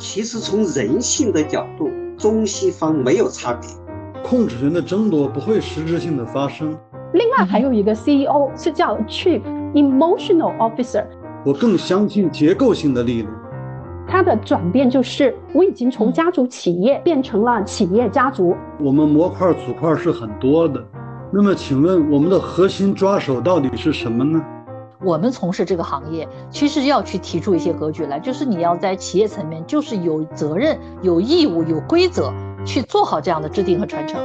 其实从人性的角度，中西方没有差别。控制权的争夺不会实质性的发生。另外还有一个 CEO 是叫 Chief Emotional Officer。我更相信结构性的力量。它的转变就是，我已经从家族企业变成了企业家族。我们模块组块是很多的，那么请问我们的核心抓手到底是什么呢？我们从事这个行业，其实要去提出一些格局来，就是你要在企业层面，就是有责任、有义务、有规则去做好这样的制定和传承。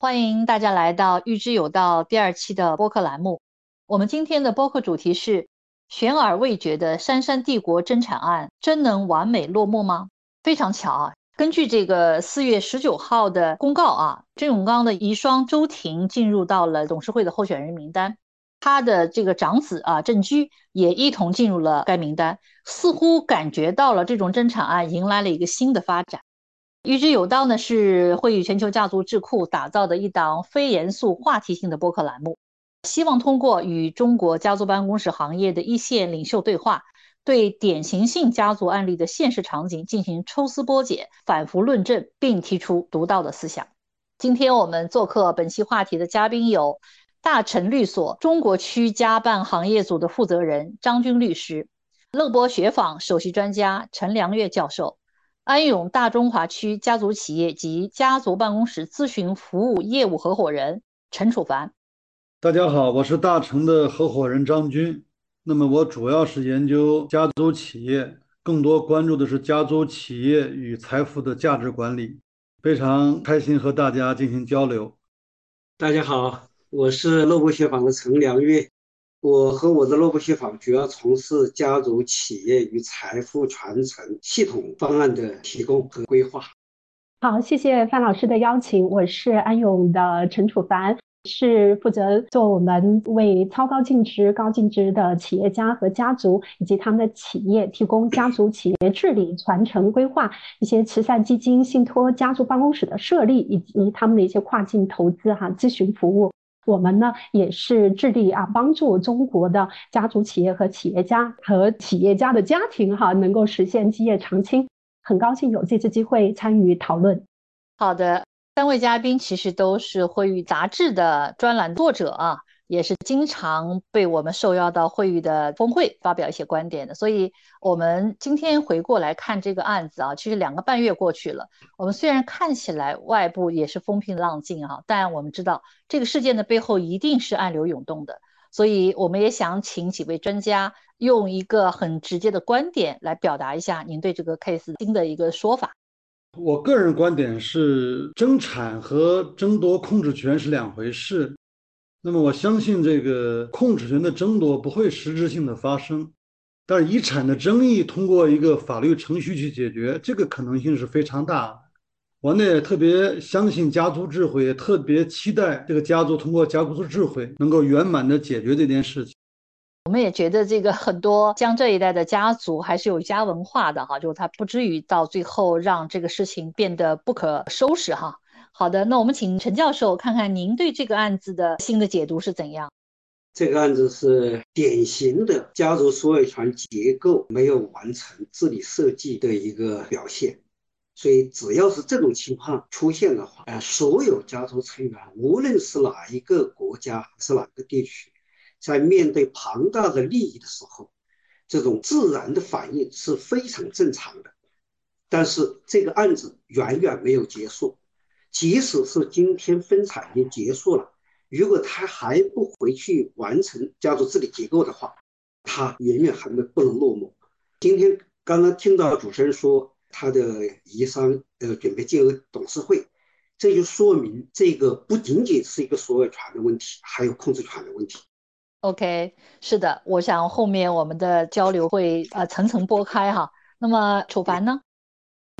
欢迎大家来到《预知有道》第二期的播客栏目。我们今天的播客主题是：悬而未决的杉杉帝国争产案，真能完美落幕吗？非常巧啊！根据这个四月十九号的公告啊，郑永刚的遗孀周婷进入到了董事会的候选人名单。他的这个长子啊，郑居也一同进入了该名单，似乎感觉到了这种争产案迎来了一个新的发展。预知有道呢，是会与全球家族智库打造的一档非严肃话题性的播客栏目，希望通过与中国家族办公室行业的一线领袖对话，对典型性家族案例的现实场景进行抽丝剥茧、反复论证，并提出独到的思想。今天我们做客本期话题的嘉宾有。大成律所中国区家办行业组的负责人张军律师，乐博学坊首席专家陈良月教授，安永大中华区家族企业及家族办公室咨询服务业务合伙人陈楚凡。大家好，我是大成的合伙人张军。那么我主要是研究家族企业，更多关注的是家族企业与财富的价值管理。非常开心和大家进行交流。大家好。我是洛布学坊的陈良月，我和我的洛布学坊主要从事家族企业与财富传承系统方案的提供和规划。好，谢谢范老师的邀请，我是安永的陈楚凡。是负责做我们为超高净值、高净值的企业家和家族以及他们的企业提供家族企业治理、传承规划、一些慈善基金、信托、家族办公室的设立以及他们的一些跨境投资哈咨询服务。我们呢也是致力啊帮助中国的家族企业和企业家和企业家的家庭哈能够实现基业长青。很高兴有这次机会参与讨论。好的，三位嘉宾其实都是会议杂志的专栏作者啊。也是经常被我们受邀到会议的峰会发表一些观点的，所以我们今天回过来看这个案子啊，其实两个半月过去了，我们虽然看起来外部也是风平浪静啊，但我们知道这个事件的背后一定是暗流涌动的，所以我们也想请几位专家用一个很直接的观点来表达一下您对这个 case 新的一个说法。我个人观点是，争产和争夺控制权是两回事。那么我相信这个控制权的争夺不会实质性的发生，但是遗产的争议通过一个法律程序去解决，这个可能性是非常大的。我呢也特别相信家族智慧，也特别期待这个家族通过家族智慧能够圆满的解决这件事情。我们也觉得这个很多江浙一带的家族还是有家文化的哈，就是他不至于到最后让这个事情变得不可收拾哈。好的，那我们请陈教授看看您对这个案子的新的解读是怎样？这个案子是典型的家族所有权结构没有完成治理设计的一个表现，所以只要是这种情况出现的话，呃，所有家族成员，无论是哪一个国家还是哪个地区，在面对庞大的利益的时候，这种自然的反应是非常正常的。但是这个案子远远没有结束。即使是今天分产已经结束了，如果他还不回去完成家族治理结构的话，他远远还没不能落幕。今天刚刚听到主持人说他的遗孀呃准备进入董事会，这就说明这个不仅仅是一个所有权的问题，还有控制权的问题。OK，是的，我想后面我们的交流会呃层层拨开哈。那么楚凡呢？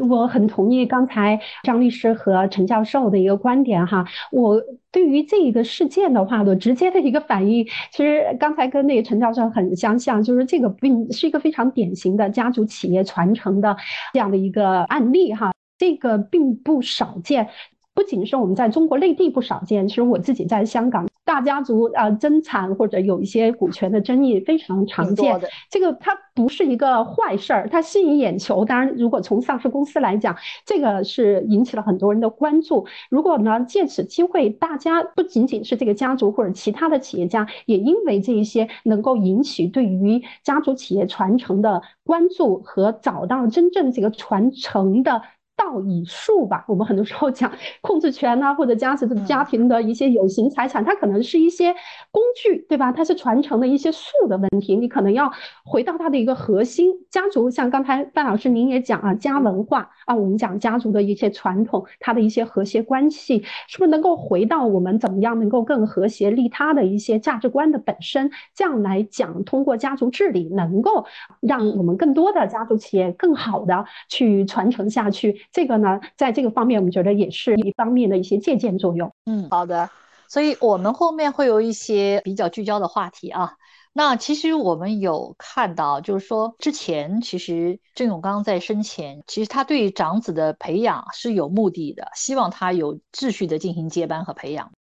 我很同意刚才张律师和陈教授的一个观点哈。我对于这一个事件的话，我直接的一个反应，其实刚才跟那个陈教授很相像，就是这个并是一个非常典型的家族企业传承的这样的一个案例哈。这个并不少见，不仅是我们在中国内地不少见，其实我自己在香港。大家族啊争产或者有一些股权的争议非常常见。这个它不是一个坏事儿，它吸引眼球。当然，如果从上市公司来讲，这个是引起了很多人的关注。如果呢，借此机会，大家不仅仅是这个家族或者其他的企业家，也因为这一些能够引起对于家族企业传承的关注和找到真正这个传承的。道以术吧，我们很多时候讲 控制权呐，或者家族的家庭的一些有形财产，它可能是一些工具，对吧？它是传承的一些术的问题，你可能要回到它的一个核心。家族像刚才范老师您也讲啊，家文化啊，我们讲家族的一些传统，它的一些和谐关系，是不是能够回到我们怎么样能够更和谐利他的一些价值观的本身？这样来讲，通过家族治理，能够让我们更多的家族企业更好的去传承下去。这个呢，在这个方面，我们觉得也是一方面的一些借鉴作用。嗯，好的。所以我们后面会有一些比较聚焦的话题啊。那其实我们有看到，就是说之前其实郑永刚在生前，其实他对长子的培养是有目的的，希望他有秩序的进行接班和培养。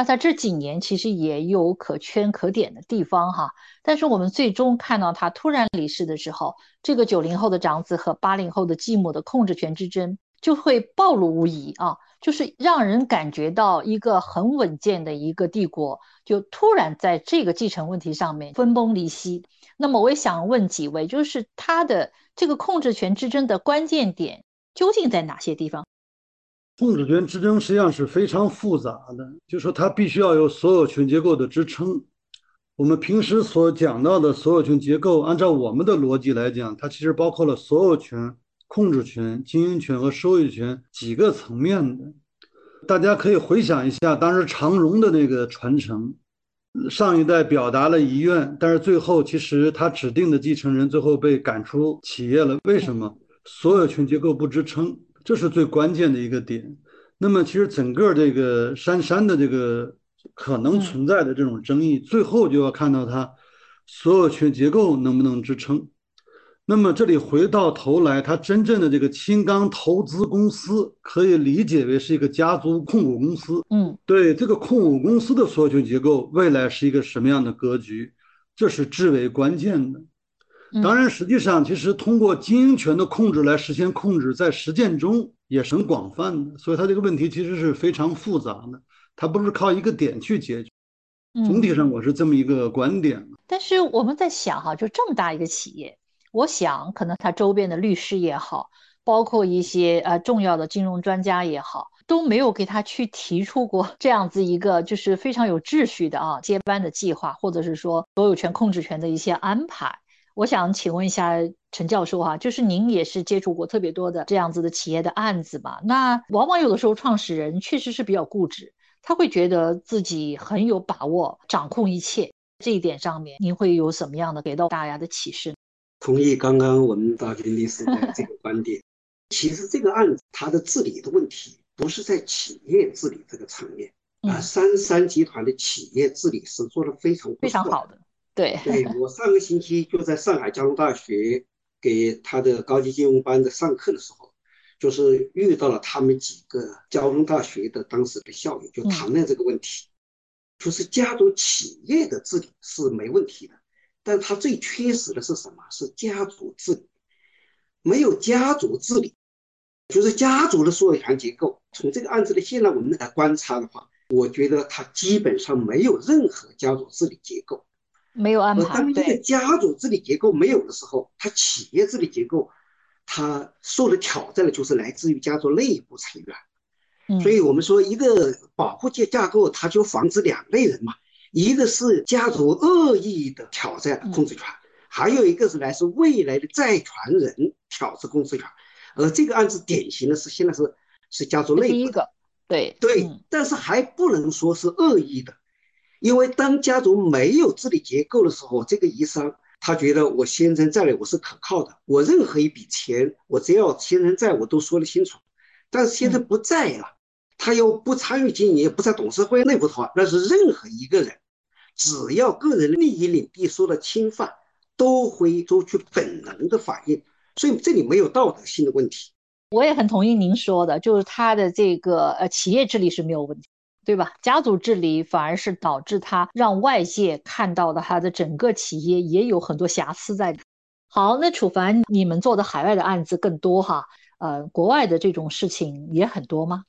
那他这几年其实也有可圈可点的地方哈，但是我们最终看到他突然离世的时候，这个九零后的长子和八零后的继母的控制权之争就会暴露无遗啊，就是让人感觉到一个很稳健的一个帝国，就突然在这个继承问题上面分崩离析。那么我也想问几位，就是他的这个控制权之争的关键点究竟在哪些地方？控制权之争实际上是非常复杂的，就是说它必须要有所有权结构的支撑。我们平时所讲到的所有权结构，按照我们的逻辑来讲，它其实包括了所有权、控制权、经营权和收益权几个层面的。大家可以回想一下当时长荣的那个传承，上一代表达了遗愿，但是最后其实他指定的继承人最后被赶出企业了。为什么？所有权结构不支撑。这是最关键的一个点。那么，其实整个这个杉杉的这个可能存在的这种争议，最后就要看到它所有权结构能不能支撑。那么，这里回到头来，它真正的这个青钢投资公司可以理解为是一个家族控股公司。嗯，对这个控股公司的所有权结构，未来是一个什么样的格局，这是至为关键的。当然，实际上，其实通过经营权的控制来实现控制，在实践中也是很广泛的。所以，它这个问题其实是非常复杂的，它不是靠一个点去解决。总体上，我是这么一个观点。但是我们在想哈，就这么大一个企业，我想可能它周边的律师也好，包括一些呃重要的金融专家也好，都没有给他去提出过这样子一个就是非常有秩序的啊接班的计划，或者是说所有权控制权的一些安排。我想请问一下陈教授哈，就是您也是接触过特别多的这样子的企业的案子吧？那往往有的时候创始人确实是比较固执，他会觉得自己很有把握掌控一切。这一点上面，您会有什么样的给到大家的启示？同意刚刚我们大军律师的这个观点。其实这个案子它的治理的问题不是在企业治理这个层面啊，三三集团的企业治理是做的非常非常好的。对，对我上个星期就在上海交通大学给他的高级金融班的上课的时候，就是遇到了他们几个交通大学的当时的校友，就谈论这个问题，就是家族企业的治理是没问题的，但他最缺失的是什么？是家族治理，没有家族治理，就是家族的所有权结构。从这个案子的现在我们来观察的话，我觉得他基本上没有任何家族治理结构。没有安排。当一个家族治理结构没有的时候，它企业治理结构，它受的挑战呢，就是来自于家族内部成员。所以我们说，一个保护界架构，它就防止两类人嘛，一个是家族恶意的挑战控制权，还有一个是来自未来的债权人挑战控制权。而这个案子典型的是现在是是家族内部。第一个，对对，但是还不能说是恶意的。因为当家族没有治理结构的时候，这个遗孀他觉得我先生在了，我是可靠的，我任何一笔钱，我只要先生在我都说得清楚。但是先生不在了，他又不参与经营，也不在董事会内部的话，那是任何一个人，只要个人利益领地受到侵犯，都会做出本能的反应。所以这里没有道德性的问题。我也很同意您说的，就是他的这个呃企业治理是没有问题。对吧？家族治理反而是导致他让外界看到的他的整个企业也有很多瑕疵在。好，那楚凡，你们做的海外的案子更多哈？呃，国外的这种事情也很多吗？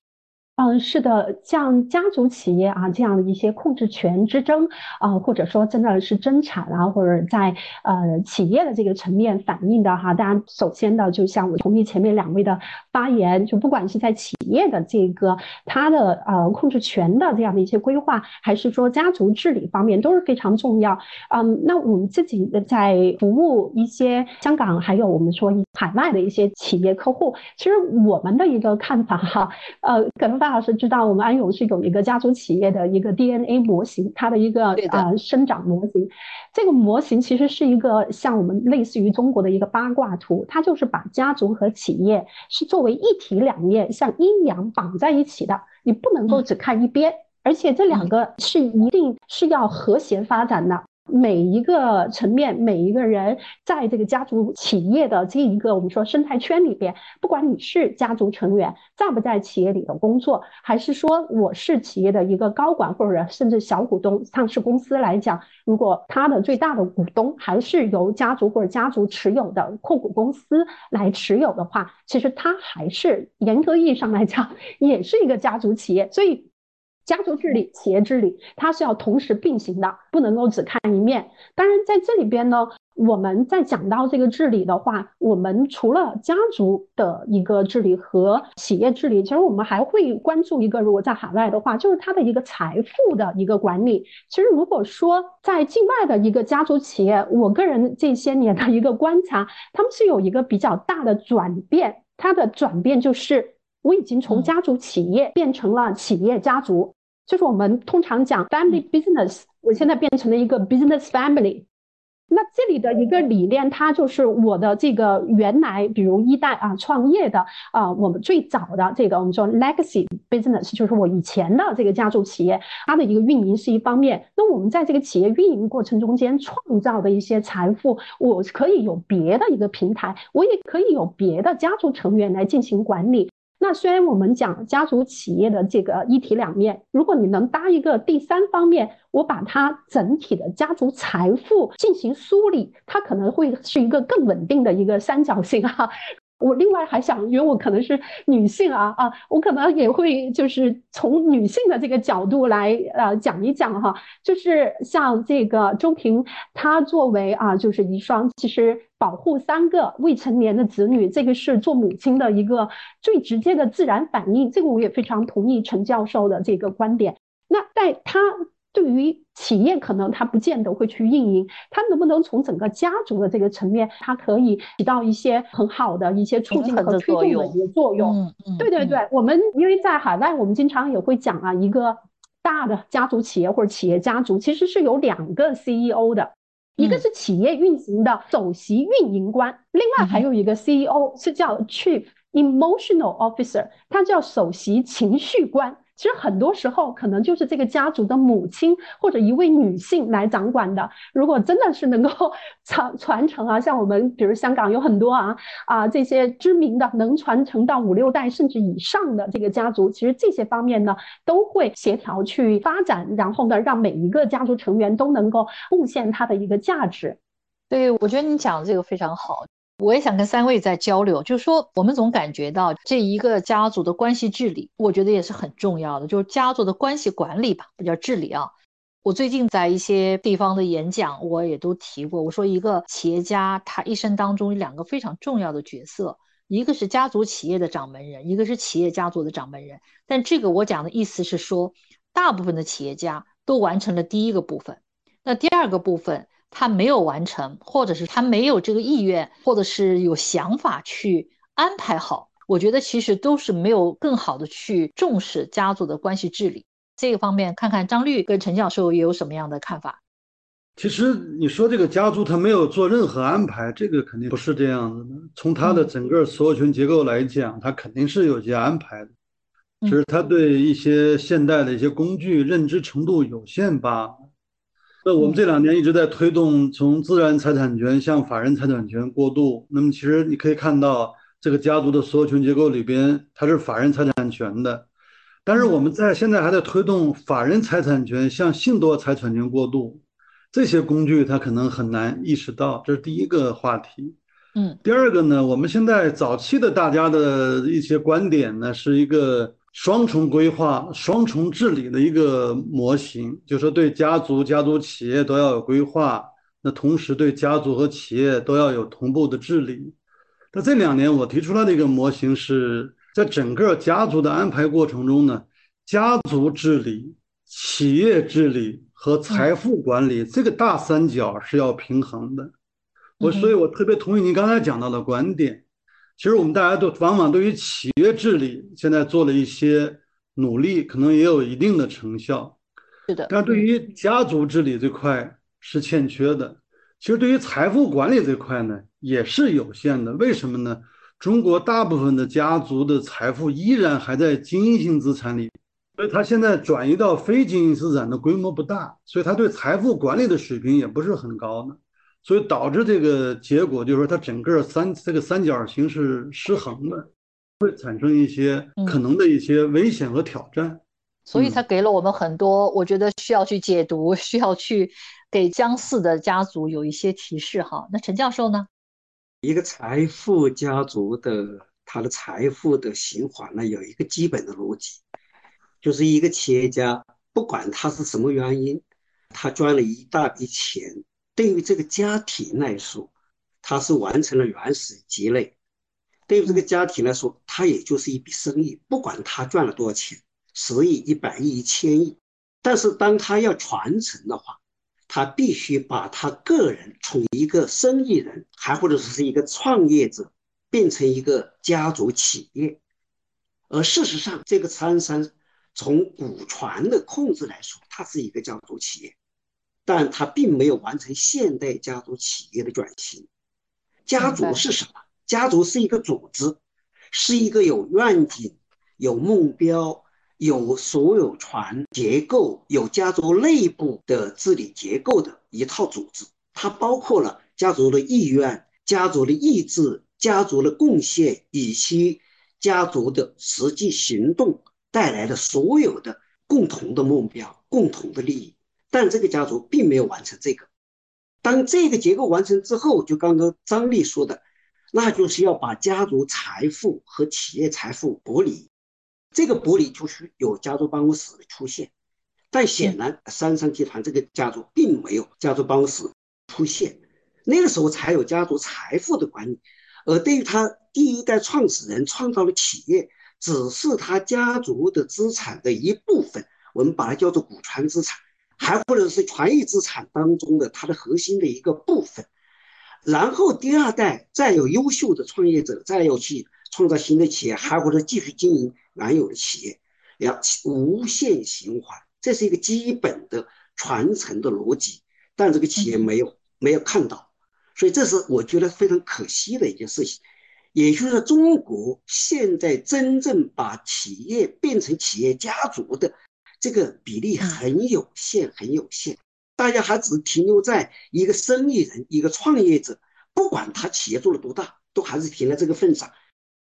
嗯，是的，像家族企业啊这样的一些控制权之争啊，或者说真的是争产啊，或者在呃企业的这个层面反映的哈，当然首先的就像我同意前面两位的发言，就不管是在企业的这个它的呃控制权的这样的一些规划，还是说家族治理方面都是非常重要。嗯，那我们自己在服务一些香港还有我们说海外的一些企业客户，其实我们的一个看法哈，呃，可能范。老师知道，我们安永是有一个家族企业的一个 DNA 模型，它的一个呃生长模型。这个模型其实是一个像我们类似于中国的一个八卦图，它就是把家族和企业是作为一体两面，像阴阳绑在一起的，你不能够只看一边，而且这两个是一定是要和谐发展的。每一个层面，每一个人在这个家族企业的这一个我们说生态圈里边，不管你是家族成员，在不在企业里的工作，还是说我是企业的一个高管或者甚至小股东，上市公司来讲，如果他的最大的股东还是由家族或者家族持有的控股公司来持有的话，其实它还是严格意义上来讲，也是一个家族企业，所以。家族治理、企业治理，它是要同时并行的，不能够只看一面。当然，在这里边呢，我们在讲到这个治理的话，我们除了家族的一个治理和企业治理，其实我们还会关注一个，如果在海外的话，就是它的一个财富的一个管理。其实，如果说在境外的一个家族企业，我个人这些年的一个观察，他们是有一个比较大的转变，它的转变就是。我已经从家族企业变成了企业家族，就是我们通常讲 family business，我现在变成了一个 business family。那这里的一个理念，它就是我的这个原来，比如一代啊创业的啊，我们最早的这个我们说 legacy business，就是我以前的这个家族企业，它的一个运营是一方面。那我们在这个企业运营过程中间创造的一些财富，我可以有别的一个平台，我也可以有别的家族成员来进行管理。那虽然我们讲家族企业的这个一体两面，如果你能搭一个第三方面，我把它整体的家族财富进行梳理，它可能会是一个更稳定的一个三角形哈。我另外还想，因为我可能是女性啊啊，我可能也会就是从女性的这个角度来呃讲一讲哈，就是像这个周平，她作为啊就是遗孀其实保护三个未成年的子女，这个是做母亲的一个最直接的自然反应，这个我也非常同意陈教授的这个观点。那在他。对于企业，可能他不见得会去运营，他能不能从整个家族的这个层面，它可以起到一些很好的一些促进和推动的一个作用？嗯嗯，对对对，我们因为在海外，我们经常也会讲啊，一个大的家族企业或者企业家族其实是有两个 CEO 的，一个是企业运行的首席运营官，另外还有一个 CEO 是叫 Chief Emotional Officer，他叫首席情绪官。其实很多时候可能就是这个家族的母亲或者一位女性来掌管的。如果真的是能够传 传承啊，像我们比如香港有很多啊啊这些知名的能传承到五六代甚至以上的这个家族，其实这些方面呢都会协调去发展，然后呢让每一个家族成员都能够贡献他的一个价值。对，我觉得你讲的这个非常好。我也想跟三位在交流，就是说，我们总感觉到这一个家族的关系治理，我觉得也是很重要的，就是家族的关系管理吧，不叫治理啊。我最近在一些地方的演讲，我也都提过，我说一个企业家他一生当中有两个非常重要的角色，一个是家族企业的掌门人，一个是企业家族的掌门人。但这个我讲的意思是说，大部分的企业家都完成了第一个部分，那第二个部分。他没有完成，或者是他没有这个意愿，或者是有想法去安排好。我觉得其实都是没有更好的去重视家族的关系治理这个方面。看看张律跟陈教授也有什么样的看法？其实你说这个家族他没有做任何安排，这个肯定不是这样子的。从他的整个所有权结构来讲，他肯定是有些安排的，只是他对一些现代的一些工具认知程度有限罢了。那我们这两年一直在推动从自然财产权向法人财产权过渡。那么其实你可以看到，这个家族的所有权结构里边，它是法人财产权的。但是我们在现在还在推动法人财产权向信托财产权过渡，这些工具它可能很难意识到，这是第一个话题。嗯，第二个呢，我们现在早期的大家的一些观点呢，是一个双重规划、双重治理的一个模型，就是说对家族、家族企业都要有规划，那同时对家族和企业都要有同步的治理。那这两年我提出来的一个模型是。在整个家族的安排过程中呢，家族治理、企业治理和财富管理这个大三角是要平衡的。我所以，我特别同意您刚才讲到的观点。其实我们大家都往往对于企业治理现在做了一些努力，可能也有一定的成效。是的。但是对于家族治理这块是欠缺的。其实对于财富管理这块呢，也是有限的。为什么呢？中国大部分的家族的财富依然还在经营性资产里，所以它现在转移到非经营资产的规模不大，所以它对财富管理的水平也不是很高的，所以导致这个结果就是说它整个三这个三角形是失衡的，会产生一些可能的一些危险和挑战。所以它给了我们很多，我觉得需要去解读，需要去给相似的家族有一些提示哈。那陈教授呢？一个财富家族的，他的财富的循环呢，有一个基本的逻辑，就是一个企业家，不管他是什么原因，他赚了一大笔钱，对于这个家庭来说，他是完成了原始积累；对于这个家庭来说，他也就是一笔生意，不管他赚了多少钱，十亿、一百亿、一千亿，但是当他要传承的话。他必须把他个人从一个生意人，还或者说是一个创业者，变成一个家族企业。而事实上，这个苍山从股权的控制来说，它是一个家族企业，但它并没有完成现代家族企业的转型。家族是什么？家族是一个组织，是一个有愿景、有目标。有所有权结构、有家族内部的治理结构的一套组织，它包括了家族的意愿、家族的意志、家族的贡献以及家族的实际行动带来的所有的共同的目标、共同的利益。但这个家族并没有完成这个。当这个结构完成之后，就刚刚张丽说的，那就是要把家族财富和企业财富剥离。这个剥离就是有家族办公室的出现，但显然三商集团这个家族并没有家族办公室出现，那个时候才有家族财富的管理。而对于他第一代创始人创造的企业，只是他家族的资产的一部分，我们把它叫做股权资产，还或者是权益资产当中的它的核心的一个部分。然后第二代再有优秀的创业者，再要去创造新的企业，还或者继续经营。原有的企业要无限循环，这是一个基本的传承的逻辑，但这个企业没有没有看到，所以这是我觉得非常可惜的一件事情。也就是说，中国现在真正把企业变成企业家族的这个比例很有限，很有限。大家还只停留在一个生意人、一个创业者，不管他企业做了多大，都还是停在这个份上。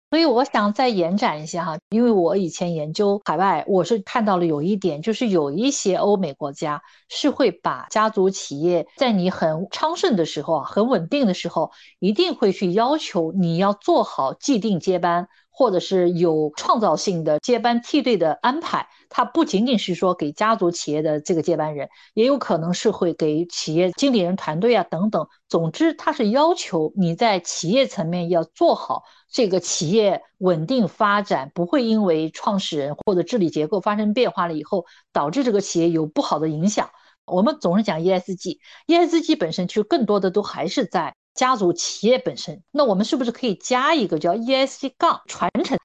所以我想再延展一下哈，因为我以前研究海外，我是看到了有一点，就是有一些欧美国家是会把家族企业在你很昌盛的时候啊，很稳定的时候，一定会去要求你要做好既定接班，或者是有创造性的接班梯队的安排。它不仅仅是说给家族企业的这个接班人，也有可能是会给企业经理人团队啊等等。总之，它是要求你在企业层面要做好这个企业稳定发展，不会因为创始人或者治理结构发生变化了以后，导致这个企业有不好的影响。我们总是讲 ESG，ESG 本身其实更多的都还是在家族企业本身。那我们是不是可以加一个叫 ESG 杠传承？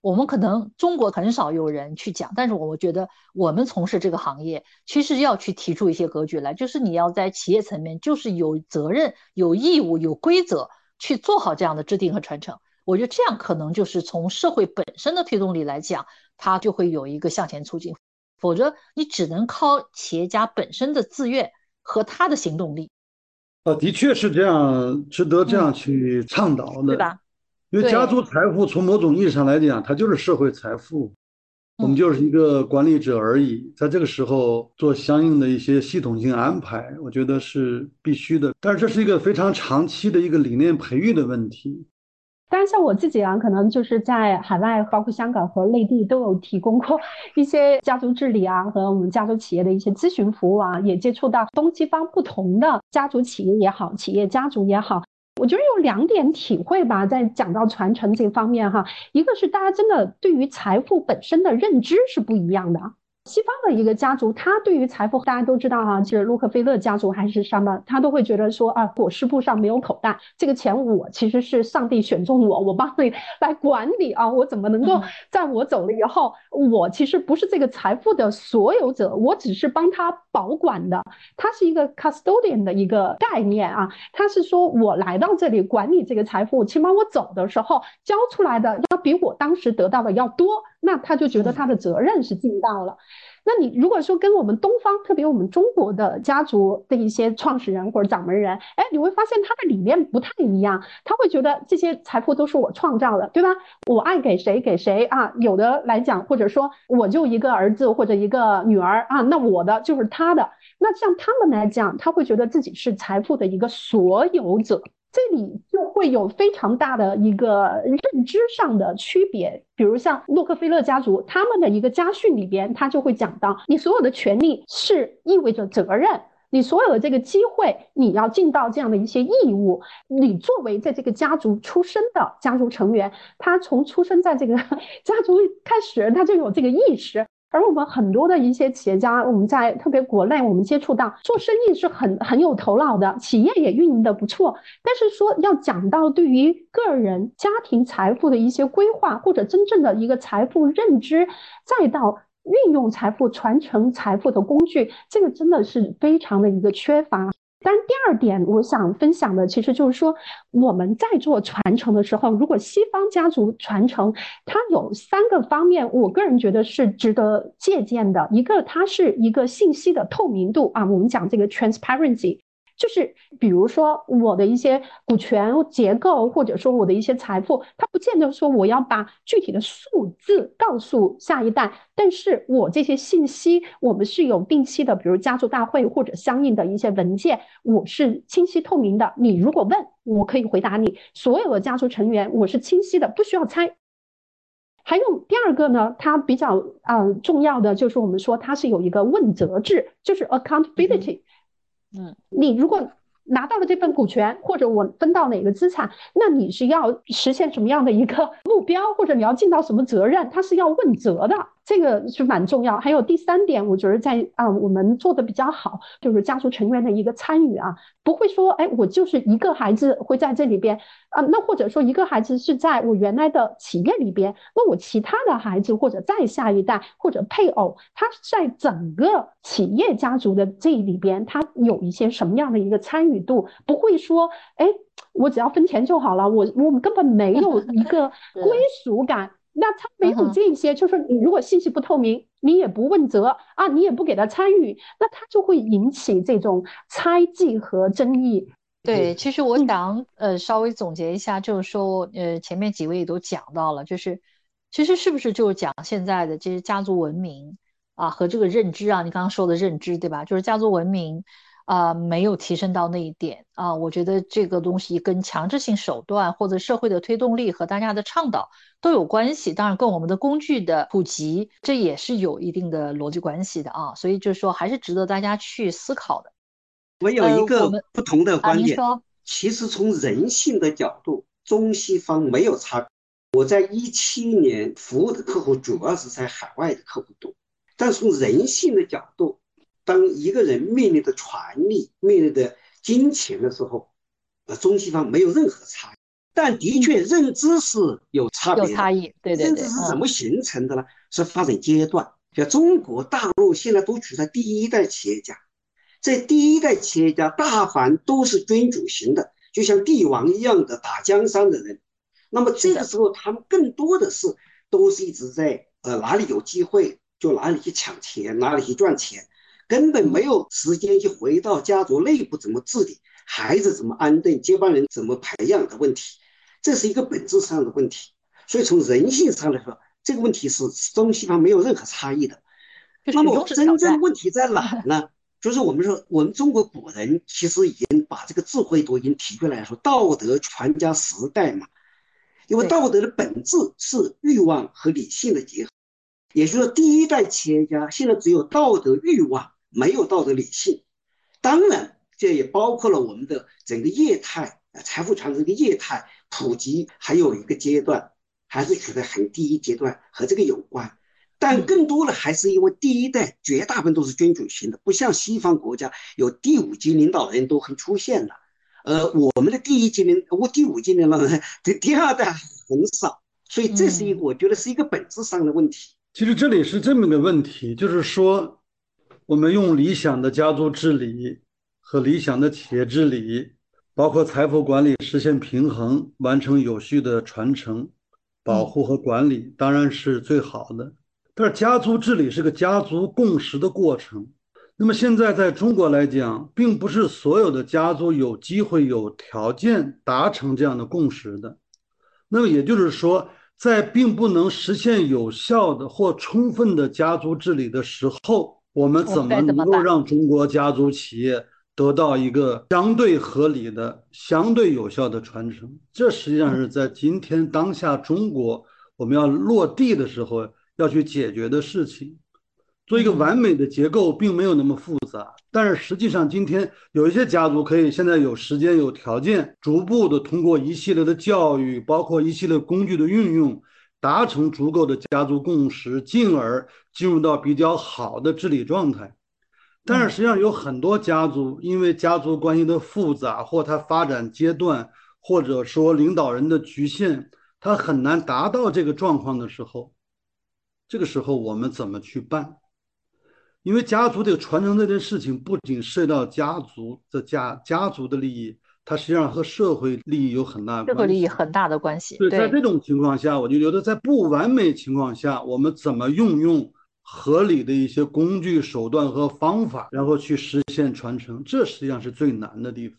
我们可能中国很少有人去讲，但是我觉得我们从事这个行业，其实要去提出一些格局来，就是你要在企业层面，就是有责任、有义务、有规则去做好这样的制定和传承。我觉得这样可能就是从社会本身的推动力来讲，它就会有一个向前促进。否则，你只能靠企业家本身的自愿和他的行动力。呃，的确是这样，值得这样去倡导的，对吧？因为家族财富从某种意义上来讲，它就是社会财富。我们就是一个管理者而已。在这个时候做相应的一些系统性安排，我觉得是必须的。但是这是一个非常长期的一个理念培育的问题。当然，像我自己啊，可能就是在海外，包括香港和内地，都有提供过一些家族治理啊和我们家族企业的一些咨询服务啊，也接触到东西方不同的家族企业也好，企业家族也好。我觉得有两点体会吧，在讲到传承这方面哈，一个是大家真的对于财富本身的认知是不一样的。西方的一个家族，他对于财富，大家都知道哈，就是洛克菲勒家族还是什么，他都会觉得说啊，裹尸布上没有口袋，这个钱我其实是上帝选中我，我帮你来管理啊，我怎么能够在我走了以后，我其实不是这个财富的所有者，我只是帮他保管的，他是一个 custodian 的一个概念啊，他是说我来到这里管理这个财富，起码我走的时候交出来的要比我当时得到的要多。那他就觉得他的责任是尽到了。那你如果说跟我们东方，特别我们中国的家族的一些创始人或者掌门人，哎，你会发现他的理念不太一样。他会觉得这些财富都是我创造的，对吧？我爱给谁给谁啊。有的来讲，或者说我就一个儿子或者一个女儿啊，那我的就是他的。那像他们来讲，他会觉得自己是财富的一个所有者。这里就会有非常大的一个认知上的区别，比如像洛克菲勒家族，他们的一个家训里边，他就会讲到，你所有的权利是意味着责任，你所有的这个机会，你要尽到这样的一些义务。你作为在这个家族出生的家族成员，他从出生在这个家族开始，他就有这个意识。而我们很多的一些企业家，我们在特别国内，我们接触到做生意是很很有头脑的，企业也运营的不错。但是说要讲到对于个人家庭财富的一些规划，或者真正的一个财富认知，再到运用财富传承财富的工具，这个真的是非常的一个缺乏。但第二点，我想分享的其实就是说，我们在做传承的时候，如果西方家族传承，它有三个方面，我个人觉得是值得借鉴的。一个，它是一个信息的透明度啊，我们讲这个 transparency。就是比如说我的一些股权结构，或者说我的一些财富，它不见得说我要把具体的数字告诉下一代，但是我这些信息，我们是有定期的，比如家族大会或者相应的一些文件，我是清晰透明的。你如果问，我可以回答你。所有的家族成员，我是清晰的，不需要猜。还有第二个呢，它比较啊重要的就是我们说它是有一个问责制，就是 accountability。嗯，嗯你如果拿到了这份股权，或者我分到哪个资产，那你是要实现什么样的一个目标，或者你要尽到什么责任，他是要问责的。这个是蛮重要。还有第三点，我觉得在啊，我们做的比较好，就是家族成员的一个参与啊，不会说，哎，我就是一个孩子会在这里边啊，那或者说一个孩子是在我原来的企业里边，那我其他的孩子或者再下一代或者配偶，他在整个企业家族的这里边，他有一些什么样的一个参与度？不会说，哎，我只要分钱就好了，我我们根本没有一个 归属感。那他没有这些，就是你如果信息不透明，你也不问责啊，你也不给他参与，那他就会引起这种猜忌和争议。对，其实我想呃稍微总结一下，就是说呃前面几位也都讲到了，就是其实是不是就是讲现在的这些家族文明啊和这个认知啊，你刚刚说的认知对吧？就是家族文明。啊，没有提升到那一点啊，我觉得这个东西跟强制性手段或者社会的推动力和大家的倡导都有关系，当然跟我们的工具的普及，这也是有一定的逻辑关系的啊，所以就是说还是值得大家去思考的。我有一个不同的观点，其实从人性的角度，中西方没有差别。我在一七年服务的客户主要是在海外的客户多，但从人性的角度。当一个人面临的权力、面临的金钱的时候，呃，中西方没有任何差异，但的确认知是有差别。有差异，对对对。认知是怎么形成的呢？是发展阶段。像中国大陆现在都处在第一代企业家，这第一代企业家大凡都是君主型的，就像帝王一样的打江山的人。那么这个时候，他们更多的是都是一直在呃哪里有机会就哪里去抢钱，哪里去赚钱。根本没有时间去回到家族内部怎么治理，孩子怎么安顿，接班人怎么培养的问题，这是一个本质上的问题。所以从人性上来说，这个问题是中西方没有任何差异的。那么真正问题在哪呢？就是我们说，我们中国古人其实已经把这个智慧都已经提出来说，道德传家十代嘛。因为道德的本质是欲望和理性的结合，也就是说，第一代企业家现在只有道德欲望，没有道德理性。当然，这也包括了我们的整个业态财富传承这个业态普及，还有一个阶段还是处在很第一阶段，和这个有关。但更多的还是因为第一代绝大部分都是君主型的，不像西方国家有第五级领导人都很出现了。呃，我们的第一级领，我第五级领导人，第第二代很少，所以这是一个我觉得是一个本质上的问题。其实这里是这么个问题，就是说，我们用理想的家族治理和理想的企业治理，包括财富管理实现平衡，完成有序的传承、保护和管理，当然是最好的。但是家族治理是个家族共识的过程。那么现在在中国来讲，并不是所有的家族有机会、有条件达成这样的共识的。那么也就是说，在并不能实现有效的或充分的家族治理的时候，我们怎么能够让中国家族企业得到一个相对合理的、相对有效的传承？这实际上是在今天当下中国我们要落地的时候。要去解决的事情，做一个完美的结构，并没有那么复杂。但是实际上，今天有一些家族可以现在有时间、有条件，逐步的通过一系列的教育，包括一系列工具的运用，达成足够的家族共识，进而进入到比较好的治理状态。但是实际上有很多家族，因为家族关系的复杂，或它发展阶段，或者说领导人的局限，它很难达到这个状况的时候。这个时候我们怎么去办？因为家族这个传承这件事情，不仅涉及到家族的家家族的利益，它实际上和社会利益有很大社会利益很大的关系。对，在这种情况下，我就觉得在不完美情况下，我们怎么运用合理的一些工具、手段和方法，然后去实现传承，这实际上是最难的地方。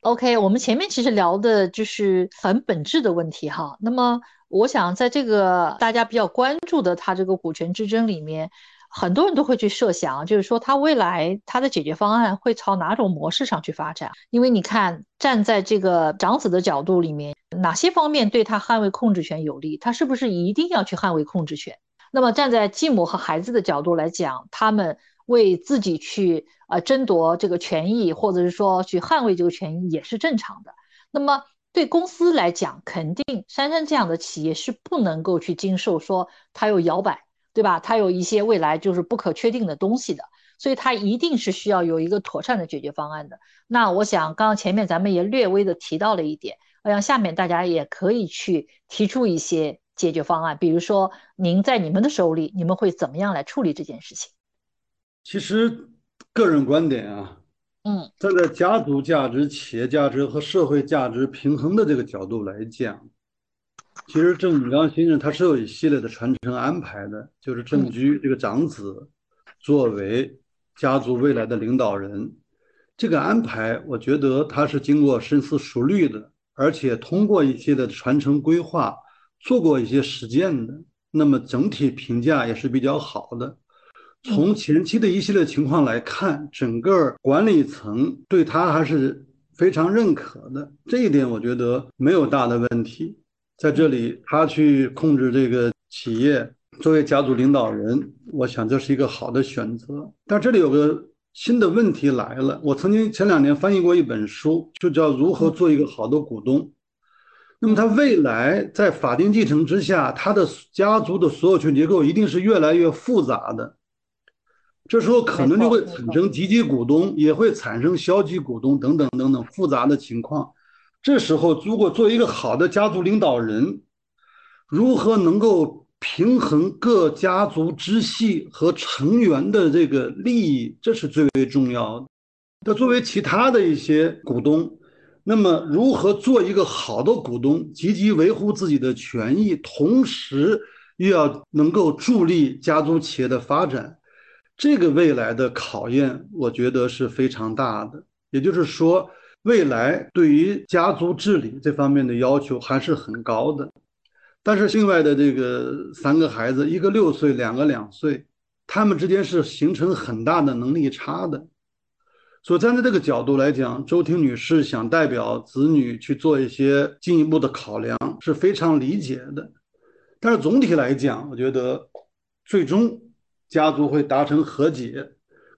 OK，我们前面其实聊的就是很本质的问题哈。那么。我想在这个大家比较关注的它这个股权之争里面，很多人都会去设想，就是说它未来它的解决方案会朝哪种模式上去发展？因为你看，站在这个长子的角度里面，哪些方面对他捍卫控制权有利？他是不是一定要去捍卫控制权？那么站在继母和孩子的角度来讲，他们为自己去呃争夺这个权益，或者是说去捍卫这个权益也是正常的。那么。对公司来讲，肯定杉杉这样的企业是不能够去经受说它有摇摆，对吧？它有一些未来就是不可确定的东西的，所以它一定是需要有一个妥善的解决方案的。那我想，刚刚前面咱们也略微的提到了一点，我想下面大家也可以去提出一些解决方案，比如说您在你们的手里，你们会怎么样来处理这件事情？其实个人观点啊。嗯，站在家族价值、企业价值和社会价值平衡的这个角度来讲，其实郑永刚先生他是有一系列的传承安排的。就是郑居这个长子作为家族未来的领导人，这个安排我觉得他是经过深思熟虑的，而且通过一些的传承规划做过一些实践的。那么整体评价也是比较好的。从前期的一系列情况来看，整个管理层对他还是非常认可的，这一点我觉得没有大的问题。在这里，他去控制这个企业，作为家族领导人，我想这是一个好的选择。但这里有个新的问题来了，我曾经前两年翻译过一本书，就叫《如何做一个好的股东》。那么他未来在法定继承之下，他的家族的所有权结构一定是越来越复杂的。这时候可能就会产生积极股东，也会产生消极股东等等等等复杂的情况。这时候，如果作为一个好的家族领导人，如何能够平衡各家族支系和成员的这个利益，这是最为重要的。那作为其他的一些股东，那么如何做一个好的股东，积极维护自己的权益，同时又要能够助力家族企业的发展？这个未来的考验，我觉得是非常大的。也就是说，未来对于家族治理这方面的要求还是很高的。但是另外的这个三个孩子，一个六岁，两个两岁，他们之间是形成很大的能力差的。所以站在这个角度来讲，周婷女士想代表子女去做一些进一步的考量，是非常理解的。但是总体来讲，我觉得最终家族会达成和解，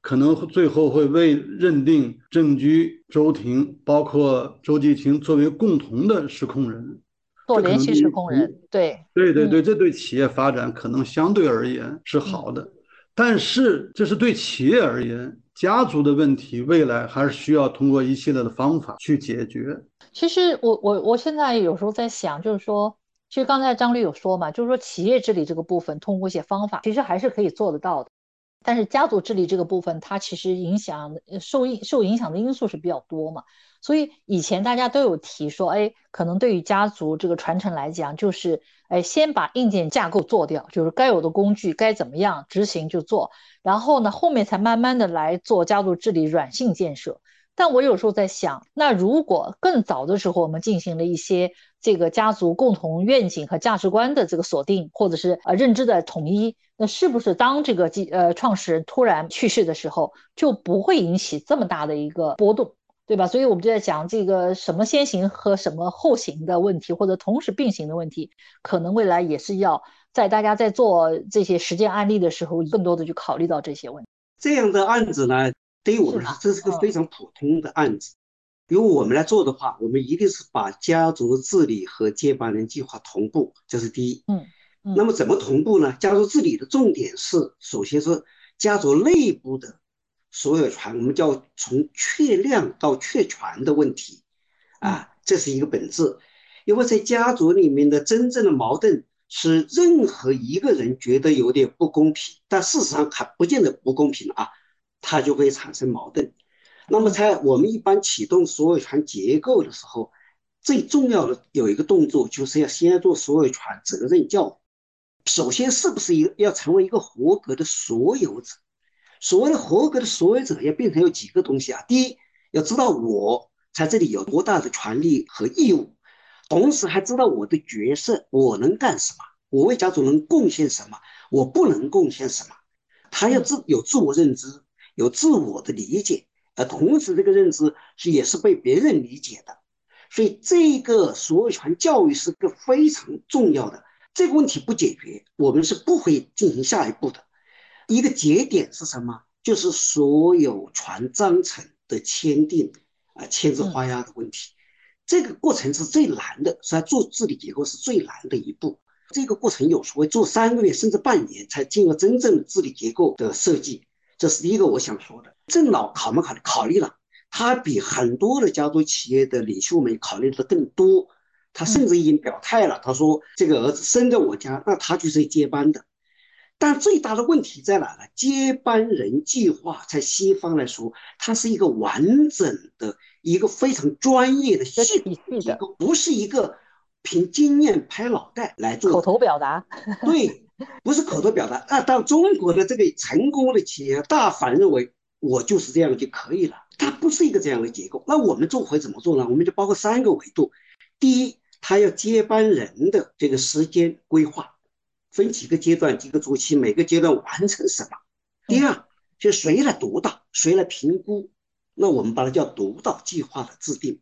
可能最后会为认定郑居、周婷，包括周继清作为共同的实控人，做联系实控人，对，对对对，这对企业发展可能相对而言是好的。但是这是对企业而言。家族的问题，未来还是需要通过一系列的方法去解决。其实我我我现在有时候在想，就是说，其实刚才张律有说嘛，就是说企业治理这个部分，通过一些方法，其实还是可以做得到的。但是家族治理这个部分，它其实影响受影受影响的因素是比较多嘛。所以以前大家都有提说，哎，可能对于家族这个传承来讲，就是哎，先把硬件架构做掉，就是该有的工具该怎么样执行就做，然后呢，后面才慢慢的来做家族治理软性建设。但我有时候在想，那如果更早的时候我们进行了一些这个家族共同愿景和价值观的这个锁定，或者是呃认知的统一，那是不是当这个呃创始人突然去世的时候，就不会引起这么大的一个波动？对吧？所以我们就在讲这个什么先行和什么后行的问题，或者同时并行的问题，可能未来也是要在大家在做这些实践案例的时候，更多的去考虑到这些问题。这样的案子呢，对于我们来说，这是个非常普通的案子。如果我们来做的话，我们一定是把家族治理和接班人计划同步，这是第一。嗯嗯。那么怎么同步呢？家族治理的重点是，首先是家族内部的。所有权，我们叫从确量到确权的问题，啊，这是一个本质。因为在家族里面的真正的矛盾是任何一个人觉得有点不公平，但事实上还不见得不公平啊，它就会产生矛盾。那么在我们一般启动所有权结构的时候，最重要的有一个动作，就是要先做所有权责任教育。首先，是不是一个要成为一个合格的所有者？所谓的合格的所有者要变成有几个东西啊？第一，要知道我在这里有多大的权利和义务，同时还知道我的角色，我能干什么，我为家族能贡献什么，我不能贡献什么。他要自有自我认知，有自我的理解，而同时这个认知是也是被别人理解的。所以这个所有权教育是个非常重要的。这个问题不解决，我们是不会进行下一步的。一个节点是什么？就是所有权章程的签订啊，签字画押的问题。这个过程是最难的，所以做治理结构是最难的一步。这个过程有时会做三个月甚至半年才进入真正的治理结构的设计。这是第一个我想说的。郑老考没考虑？考虑了，他比很多的家族企业的领袖们考虑的更多。他甚至已经表态了，他说这个儿子生在我家，那他就是接班的。但最大的问题在哪呢？接班人计划在西方来说，它是一个完整的、一个非常专业的系统不是一个凭经验拍脑袋来做口头表达。对，不是口头表达。那，到中国的这个成功的企业大反认为我就是这样就可以了，它不是一个这样的结构。那我们做会怎么做呢？我们就包括三个维度：第一，他要接班人的这个时间规划。分几个阶段，几个周期，每个阶段完成什么？第二，就谁来督导，谁来评估？那我们把它叫督导计划的制定。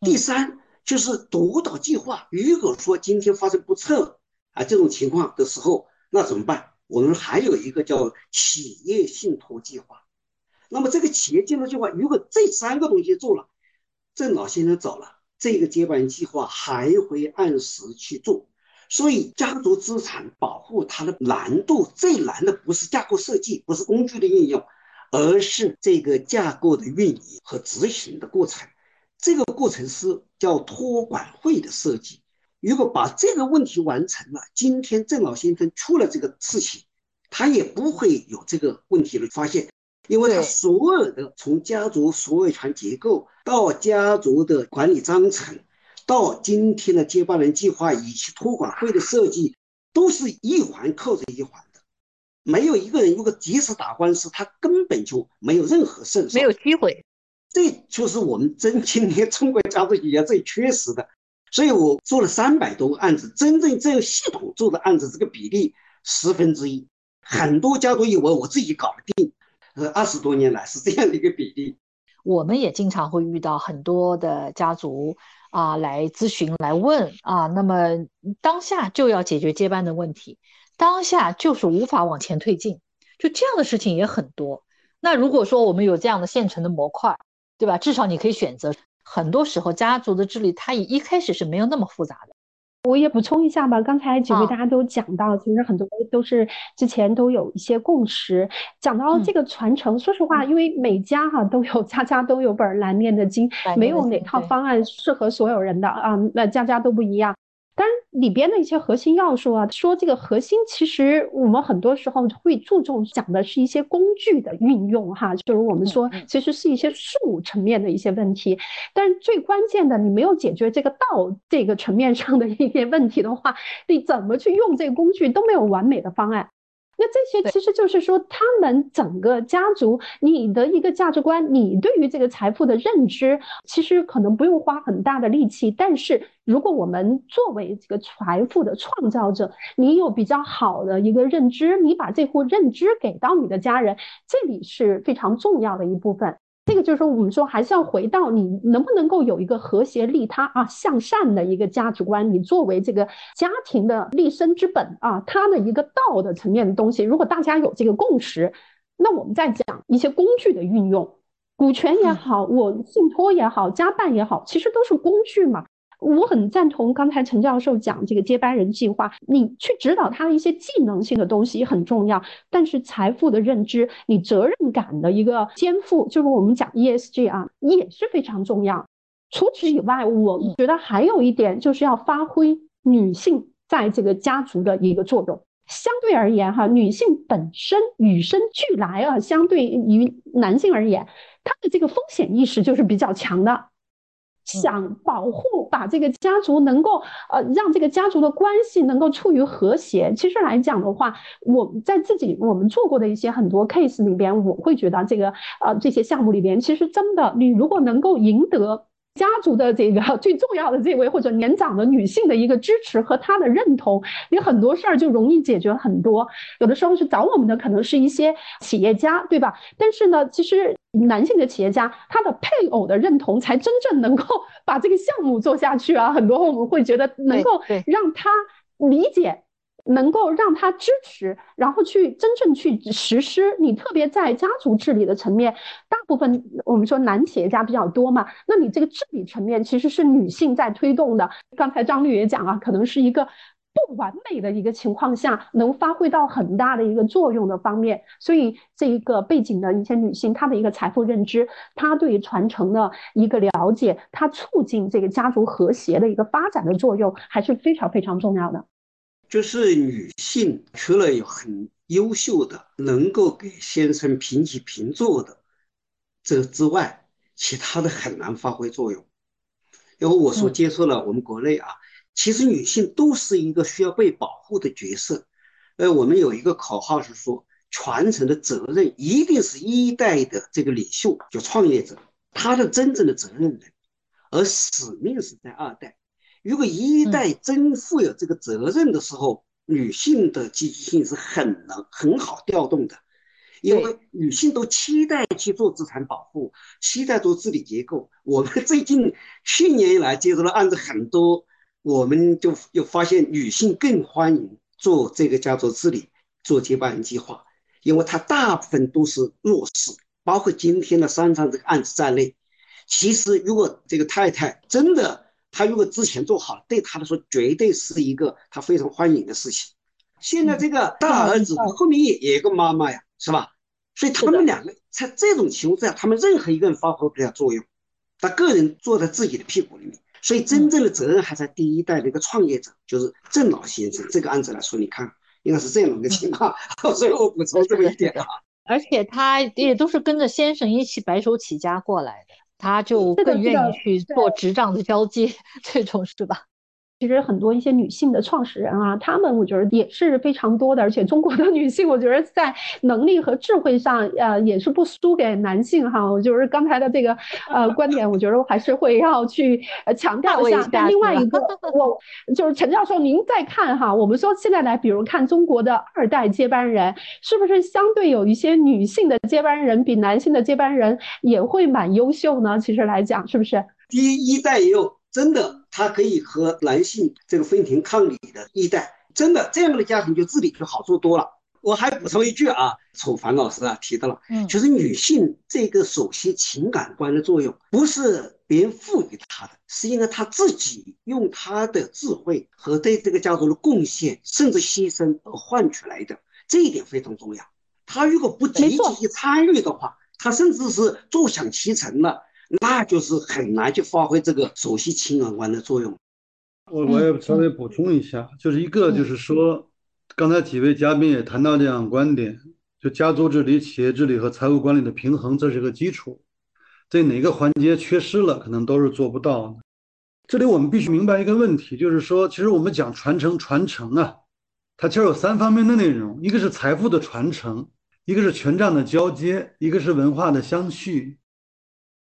第三，就是督导计划，如果说今天发生不测啊这种情况的时候，那怎么办？我们还有一个叫企业信托计划。那么这个企业信托计划，如果这三个东西做了，郑老先生走了，这个接班人计划还会按时去做。所以，家族资产保护它的难度最难的不是架构设计，不是工具的应用，而是这个架构的运营和执行的过程。这个过程是叫托管会的设计。如果把这个问题完成了，今天郑老先生出了这个事情，他也不会有这个问题的发现，因为他所有的从家族所有权结构到家族的管理章程。到今天的接班人计划以及托管会的设计，都是一环扣着一环的。没有一个人如果及时打官司，他根本就没有任何胜算，没有机会。这就是我们真 今天中国家族企业最缺失的。所以我做了三百多个案子，真正这个系统做的案子，这个比例十分之一。很多家族以为我自己搞得定，呃，二十多年来是这样的一个比例。我们也经常会遇到很多的家族啊来咨询来问啊，那么当下就要解决接班的问题，当下就是无法往前推进，就这样的事情也很多。那如果说我们有这样的现成的模块，对吧？至少你可以选择。很多时候家族的治理，它一开始是没有那么复杂的。我也补充一下吧，刚才几位大家都讲到，其实很多都是之前都有一些共识。讲到这个传承，说实话，因为每家哈都有家家都有本难念的经，没有哪套方案适合所有人的啊，那家家都不一样。当然，里边的一些核心要素啊，说这个核心，其实我们很多时候会注重讲的是一些工具的运用，哈，就是我们说其实是一些术层面的一些问题。但是最关键的，你没有解决这个道这个层面上的一些问题的话，你怎么去用这个工具都没有完美的方案。那这些其实就是说，他们整个家族，你的一个价值观，你对于这个财富的认知，其实可能不用花很大的力气。但是，如果我们作为这个财富的创造者，你有比较好的一个认知，你把这户认知给到你的家人，这里是非常重要的一部分。这个就是说，我们说还是要回到你能不能够有一个和谐利他啊向善的一个价值观。你作为这个家庭的立身之本啊，它的一个道的层面的东西，如果大家有这个共识，那我们再讲一些工具的运用，股权也好，我信托也好，加办也好，其实都是工具嘛。我很赞同刚才陈教授讲这个接班人计划，你去指导他的一些技能性的东西很重要，但是财富的认知，你责任感的一个肩负，就是我们讲 ESG 啊，也是非常重要。除此以外，我觉得还有一点就是要发挥女性在这个家族的一个作用。相对而言，哈，女性本身与生俱来啊，相对于男性而言，她的这个风险意识就是比较强的。想保护，把这个家族能够呃让这个家族的关系能够处于和谐。其实来讲的话，我在自己我们做过的一些很多 case 里边，我会觉得这个呃这些项目里边，其实真的你如果能够赢得。家族的这个 最重要的这位或者年长的女性的一个支持和她的认同，你很多事儿就容易解决很多。有的时候去找我们的可能是一些企业家，对吧？但是呢，其实男性的企业家他的配偶的认同才真正能够 把这个项目做下去啊。很多我们会觉得能够让他理解。能够让他支持，然后去真正去实施。你特别在家族治理的层面，大部分我们说男企业家比较多嘛，那你这个治理层面其实是女性在推动的。刚才张律也讲啊，可能是一个不完美的一个情况下，能发挥到很大的一个作用的方面。所以这一个背景的一些女性，她的一个财富认知，她对传承的一个了解，她促进这个家族和谐的一个发展的作用，还是非常非常重要的。就是女性除了有很优秀的能够给先生平起平坐的这之外，其他的很难发挥作用。因为我所接触了我们国内啊，其实女性都是一个需要被保护的角色。呃，我们有一个口号是说，传承的责任一定是一代的这个领袖，就创业者，他的真正的责任人，而使命是在二代。如果一代真负有这个责任的时候，女性的积极性是很能很好调动的，因为女性都期待去做资产保护，期待做治理结构。我们最近去年以来接触的案子很多，我们就又发现女性更欢迎做这个家族治理、做接班人计划，因为她大部分都是弱势，包括今天的三场这个案子在内。其实，如果这个太太真的，他如果之前做好了，对他来说绝对是一个他非常欢迎的事情。现在这个大儿子后面也也有个妈妈呀，是吧？所以他们两个在这种情况下，他们任何一个人发挥不了作用，他个人坐在自己的屁股里面。所以真正的责任还在第一代的一个创业者，就是郑老先生。这个案子来说，你看应该是这样的一个情况。所以我补充这么一点啊。而且他也都是跟着先生一起白手起家过来的。他就更愿意去做执掌的交接，这种是吧？其实很多一些女性的创始人啊，她们我觉得也是非常多的，而且中国的女性，我觉得在能力和智慧上，呃，也是不输给男性哈。我就是刚才的这个呃观点，我觉得我还是会要去呃强调一下。但另外一个，我就是陈教授，您再看哈，我们说现在来，比如看中国的二代接班人，是不是相对有一些女性的接班人比男性的接班人也会蛮优秀呢？其实来讲，是不是？第一代也有。真的，他可以和男性这个分庭抗礼的一代，真的这样的家庭就治理就好做多了。我还补充一句啊，楚凡老师啊提到了，嗯，就是女性这个首席情感观的作用，不是别人赋予她的，是因为她自己用她的智慧和对这个家族的贡献，甚至牺牲而换取来的，这一点非常重要。她如果不积极参与的话，她甚至是坐享其成了。那就是很难去发挥这个首席情感官的作用。我我也稍微补充一下，就是一个就是说，刚才几位嘉宾也谈到这样观点，就家族治理、企业治理和财务管理的平衡，这是个基础，在哪个环节缺失了，可能都是做不到的。这里我们必须明白一个问题，就是说，其实我们讲传承，传承啊，它其实有三方面的内容，一个是财富的传承，一个是权杖的交接，一个是文化的相续。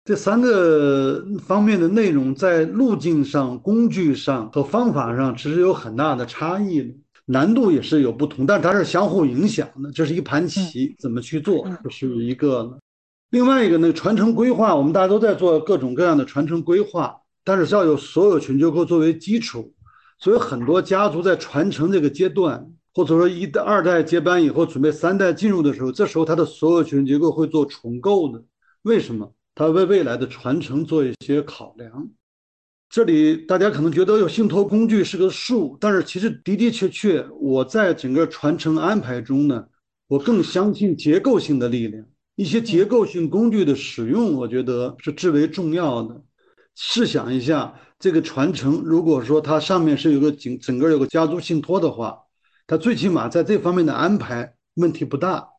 这三个方面的内容在路径上、工具上和方法上，其实有很大的差异的，难度也是有不同，但它是相互影响的。这是一盘棋，怎么去做，这是一个？另外一个呢，传承规划，我们大家都在做各种各样的传承规划，但是要有所有权结构作为基础，所以很多家族在传承这个阶段，或者说一代、二代接班以后，准备三代进入的时候，这时候它的所有权结构会做重构的。为什么？他为未来的传承做一些考量，这里大家可能觉得有信托工具是个术，但是其实的的确确，我在整个传承安排中呢，我更相信结构性的力量，一些结构性工具的使用，我觉得是至为重要的。试想一下，这个传承，如果说它上面是有个整整个有个家族信托的话，它最起码在这方面的安排问题不大。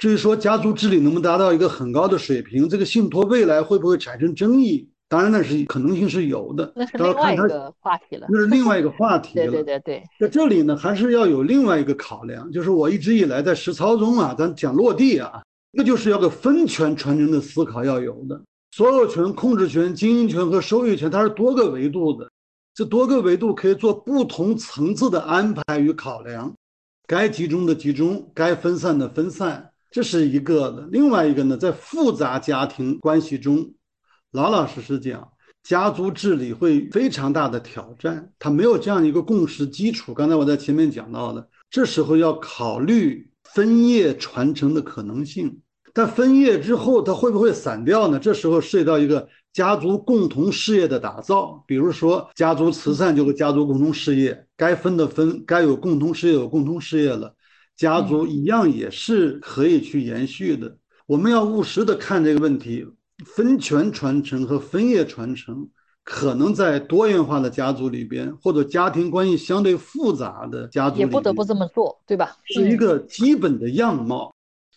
至于说家族治理能不能达到一个很高的水平，这个信托未来会不会产生争议？当然那是可能性是有的，那是另外一个话题了。那是另外一个话题了。对对对对，在这里呢，还是要有另外一个考量，就是我一直以来在实操中啊，咱讲落地啊，那就是要个分权传承的思考要有的，所有权、控制权、经营权和收益权，它是多个维度的，这多个维度可以做不同层次的安排与考量，该集中的集中，该分散的分散。这是一个的，另外一个呢，在复杂家庭关系中，老老实实讲，家族治理会非常大的挑战，它没有这样一个共识基础。刚才我在前面讲到的，这时候要考虑分业传承的可能性，但分业之后它会不会散掉呢？这时候涉及到一个家族共同事业的打造，比如说家族慈善就是家族共同事业，该分的分，该有共同事业有共同事业了。家族一样也是可以去延续的。我们要务实的看这个问题，分权传承和分业传承，可能在多元化的家族里边，或者家庭关系相对复杂的家族里，也不得不这么做，对吧？是一个基本的样貌。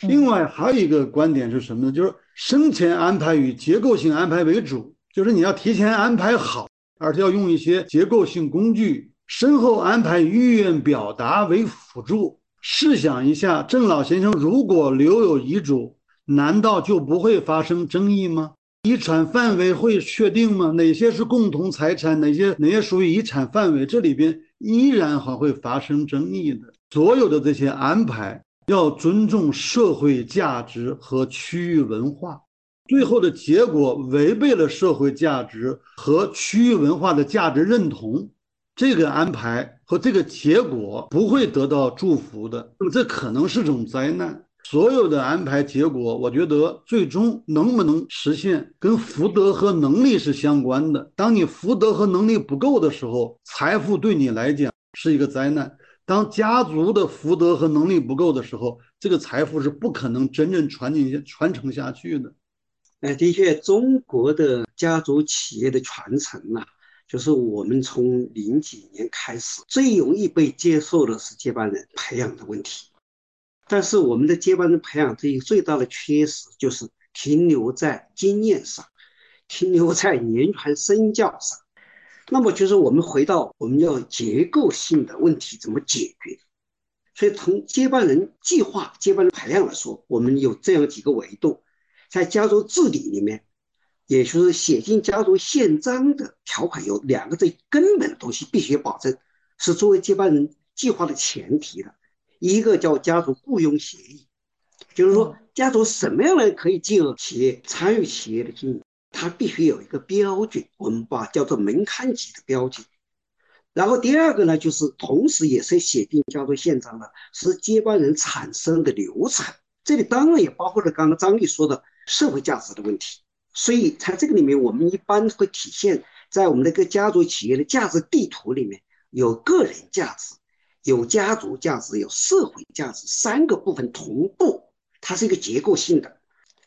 另外还有一个观点是什么呢？就是生前安排与结构性安排为主，就是你要提前安排好，而且要用一些结构性工具，身后安排意愿表达为辅助。试想一下，郑老先生如果留有遗嘱，难道就不会发生争议吗？遗产范围会确定吗？哪些是共同财产，哪些哪些属于遗产范围？这里边依然还会发生争议的。所有的这些安排要尊重社会价值和区域文化，最后的结果违背了社会价值和区域文化的价值认同。这个安排和这个结果不会得到祝福的，那么这可能是种灾难。所有的安排结果，我觉得最终能不能实现，跟福德和能力是相关的。当你福德和能力不够的时候，财富对你来讲是一个灾难；当家族的福德和能力不够的时候，这个财富是不可能真正传进、传承下去的。哎，的确，中国的家族企业的传承啊。就是我们从零几年开始，最容易被接受的是接班人培养的问题。但是我们的接班人培养这一最大的缺失，就是停留在经验上，停留在言传身教上。那么就是我们回到我们要结构性的问题怎么解决？所以从接班人计划、接班人排量来说，我们有这样几个维度，在家族治理里面，也就是写进家族宪章的条款有两个最根本的东西必须保证，是作为接班人计划的前提的。一个叫家族雇佣协议，就是说家族什么样的人可以进入企业参与企业的经营。它必须有一个标准，我们把叫做门槛级的标准。然后第二个呢，就是同时也是写进家族宪章的，是接班人产生的流程。这里当然也包括了刚刚张丽说的社会价值的问题。所以在这个里面，我们一般会体现在我们那个家族企业的价值地图里面，有个人价值、有家族价值、有社会价值三个部分同步，它是一个结构性的。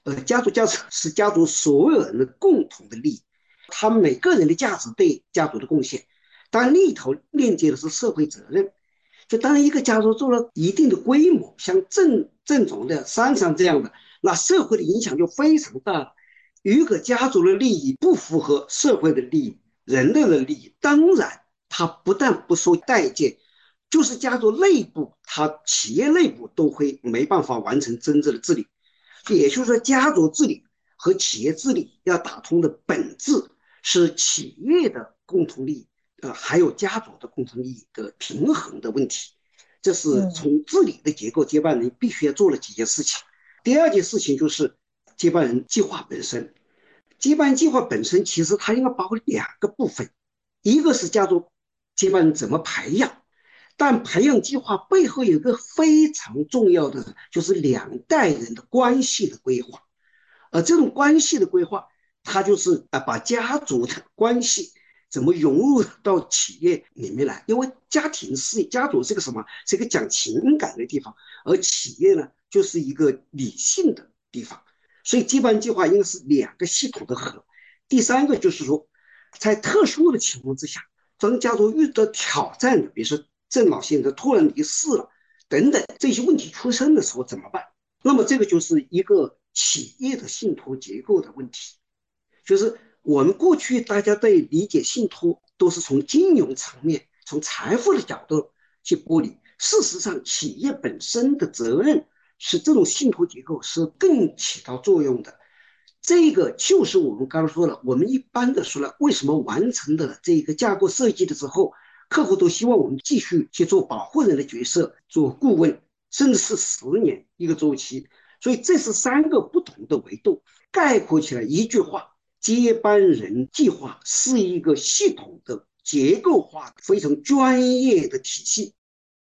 呃，家族价值是家族所有人的共同的利益，他们每个人的价值对家族的贡献。当然，另一头链接的是社会责任。就当一个家族做了一定的规模，像正正总的商场这样的，那社会的影响就非常大。如果家族的利益不符合社会的利益、人类的利益，当然他不但不受待见，就是家族内部、他企业内部都会没办法完成真正的治理。也就是说，家族治理和企业治理要打通的本质是企业的共同利益，呃，还有家族的共同利益的平衡的问题。这是从治理的结构，接班人必须要做的几件事情。第二件事情就是接班人计划本身。接班计划本身其实它应该包括两个部分，一个是家族接班人怎么培养。但培养计划背后有个非常重要的，就是两代人的关系的规划，而这种关系的规划，它就是啊，把家族的关系怎么融入到企业里面来？因为家庭是家族是个什么？是一个讲情感的地方，而企业呢，就是一个理性的地方。所以接班计划应该是两个系统的合。第三个就是说，在特殊的情况之下，当家族遇到挑战的，比如说。郑老先生突然离世了，等等这些问题出生的时候怎么办？那么这个就是一个企业的信托结构的问题，就是我们过去大家对理解信托都是从金融层面、从财富的角度去剥离。事实上，企业本身的责任是这种信托结构是更起到作用的。这个就是我们刚刚说了，我们一般的说了，为什么完成的这一个架构设计的时候。客户都希望我们继续去做保护人的角色，做顾问，甚至是十年一个周期。所以这是三个不同的维度，概括起来一句话：接班人计划是一个系统的、结构化、非常专业的体系。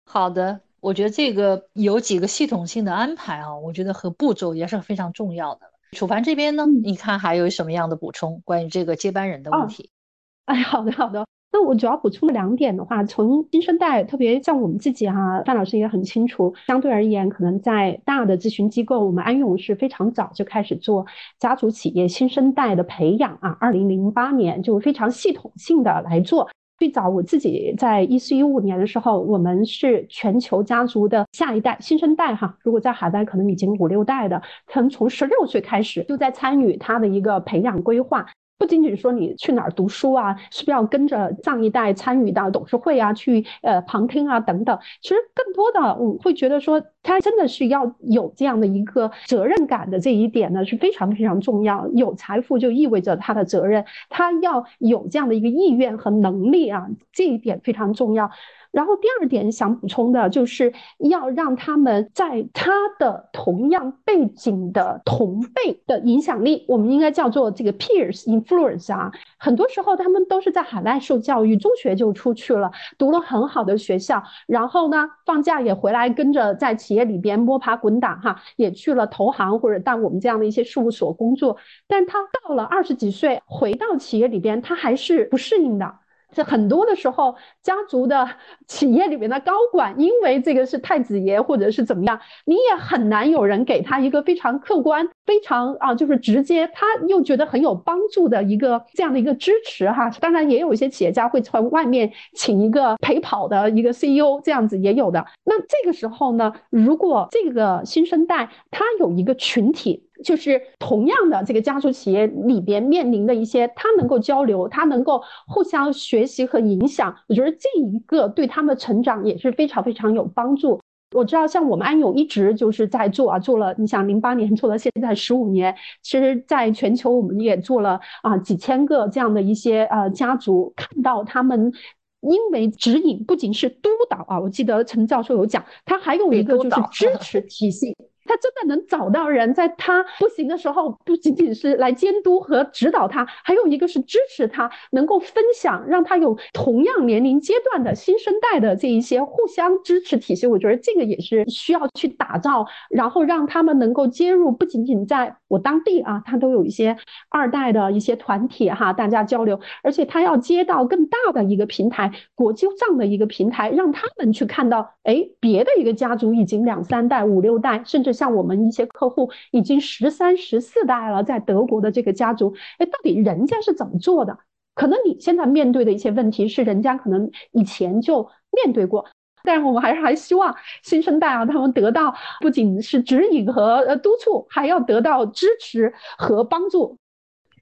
好的，我觉得这个有几个系统性的安排啊，我觉得和步骤也是非常重要的。楚凡这边呢，你看还有什么样的补充关于这个接班人的问题？哎，好的，好的。那我主要补充两点的话，从新生代，特别像我们自己哈，范老师也很清楚，相对而言，可能在大的咨询机构，我们安永是非常早就开始做家族企业新生代的培养啊，二零零八年就非常系统性的来做。最早我自己在一四一五年的时候，我们是全球家族的下一代新生代哈，如果在海外可能已经五六代的，可能从十六岁开始就在参与他的一个培养规划。不仅仅说你去哪儿读书啊，是不是要跟着上一代参与到董事会啊，去呃旁听啊等等？其实更多的我会觉得说，他真的是要有这样的一个责任感的这一点呢，是非常非常重要。有财富就意味着他的责任，他要有这样的一个意愿和能力啊，这一点非常重要。然后第二点想补充的就是要让他们在他的同样背景的同辈的影响力，我们应该叫做这个 peers influence 啊。很多时候他们都是在海外受教育，中学就出去了，读了很好的学校，然后呢放假也回来跟着在企业里边摸爬滚打哈，也去了投行或者到我们这样的一些事务所工作。但他到了二十几岁回到企业里边，他还是不适应的。这很多的时候，家族的企业里面的高管，因为这个是太子爷或者是怎么样，你也很难有人给他一个非常客观、非常啊，就是直接，他又觉得很有帮助的一个这样的一个支持哈。当然，也有一些企业家会从外面请一个陪跑的一个 CEO，这样子也有的。那这个时候呢，如果这个新生代他有一个群体。就是同样的这个家族企业里边面临的一些，他能够交流，他能够互相学习和影响，我觉得这一个对他们成长也是非常非常有帮助。我知道，像我们安永一直就是在做啊，做了，你想零八年做了，现在十五年，其实在全球我们也做了啊几千个这样的一些呃家族，看到他们因为指引不仅是督导啊，我记得陈教授有讲，他还有一个就是支持 体系。他真的能找到人，在他不行的时候，不仅仅是来监督和指导他，还有一个是支持他，能够分享，让他有同样年龄阶段的新生代的这一些互相支持体系。我觉得这个也是需要去打造，然后让他们能够接入，不仅仅在我当地啊，他都有一些二代的一些团体哈，大家交流，而且他要接到更大的一个平台，国际上的一个平台，让他们去看到，哎，别的一个家族已经两三代、五六代，甚至。像我们一些客户已经十三、十四代了，在德国的这个家族，哎，到底人家是怎么做的？可能你现在面对的一些问题是人家可能以前就面对过，但是我们还是还希望新生代啊，他们得到不仅是指引和呃督促，还要得到支持和帮助。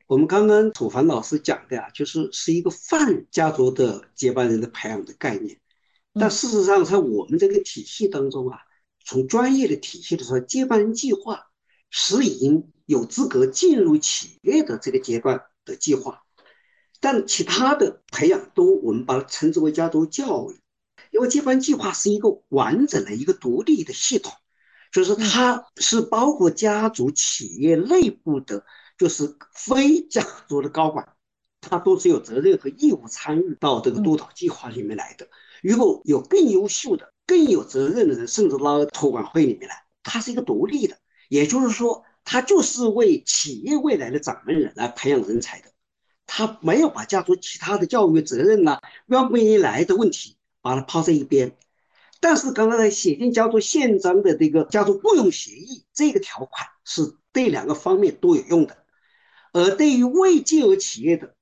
我们刚刚楚凡老师讲的呀，就是是一个泛家族的接班人的培养的概念，但事实上在我们这个体系当中啊。从专业的体系的说，接班人计划是已经有资格进入企业的这个阶段的计划，但其他的培养都我们把它称之为家族教育，因为接班计划是一个完整的一个独立的系统，就是它是包括家族企业内部的，就是非家族的高管，他都是有责任和义务参与到这个督导计划里面来的。如果有更优秀的。更有责任的人，甚至拉到托管会里面来，他是一个独立的，也就是说，他就是为企业未来的掌门人来培养人才的，他没有把家族其他的教育责任呢，愿不愿意来的问题把它抛在一边。但是刚刚在写进家族宪章的这个家族雇佣协议这个条款是对两个方面都有用的，而对于未进入企业的。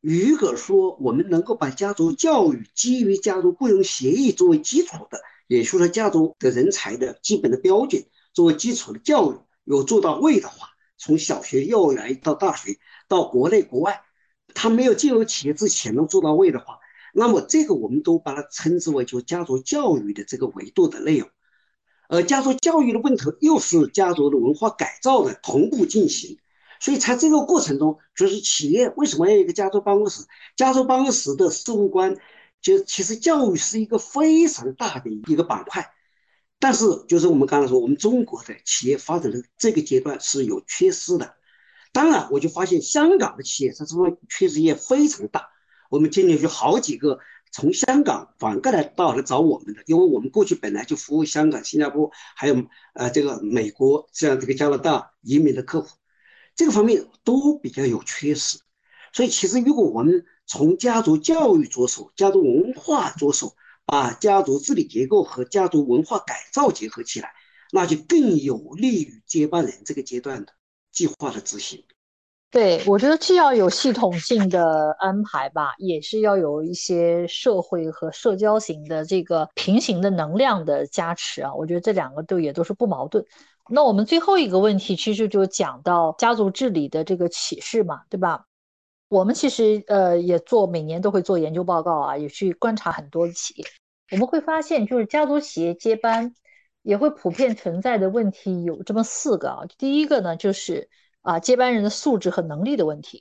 如果说我们能够把家族教育基于家族雇佣协议作为基础的，也就是说家族的人才的基本的标准作为基础的教育有做到位的话，从小学、幼儿园到大学，到国内国外，他没有进入企业之前能做到位的话，那么这个我们都把它称之为就家族教育的这个维度的内容，而家族教育的问题又是家族的文化改造的同步进行。所以在这个过程中，就是企业为什么要一个家族办公室？家族办公室的事务官，就其实教育是一个非常大的一个板块。但是，就是我们刚才说，我们中国的企业发展的这个阶段是有缺失的。当然，我就发现香港的企业在这方面缺失也非常大。我们今年就好几个从香港反过来到来找我们的，因为我们过去本来就服务香港、新加坡，还有呃这个美国这样这个加拿大移民的客户。这个方面都比较有缺失，所以其实如果我们从家族教育着手、家族文化着手，把家族治理结构和家族文化改造结合起来，那就更有利于接班人这个阶段的计划的执行。对，我觉得既要有系统性的安排吧，也是要有一些社会和社交型的这个平行的能量的加持啊。我觉得这两个都也都是不矛盾。那我们最后一个问题，其实就讲到家族治理的这个启示嘛，对吧？我们其实呃也做，每年都会做研究报告啊，也去观察很多企业，我们会发现，就是家族企业接班也会普遍存在的问题有这么四个啊。第一个呢，就是啊接班人的素质和能力的问题；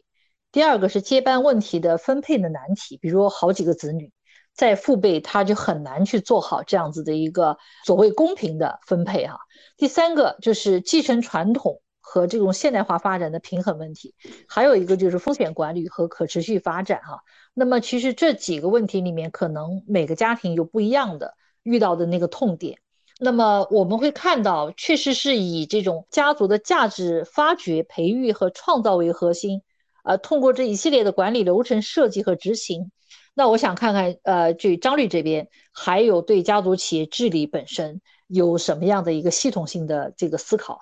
第二个是接班问题的分配的难题，比如说好几个子女在父辈，他就很难去做好这样子的一个所谓公平的分配哈。第三个就是继承传统和这种现代化发展的平衡问题，还有一个就是风险管理和可持续发展哈。那么其实这几个问题里面，可能每个家庭有不一样的遇到的那个痛点。那么我们会看到，确实是以这种家族的价值发掘、培育和创造为核心，呃，通过这一系列的管理流程设计和执行。那我想看看，呃，就张律这边还有对家族企业治理本身。有什么样的一个系统性的这个思考？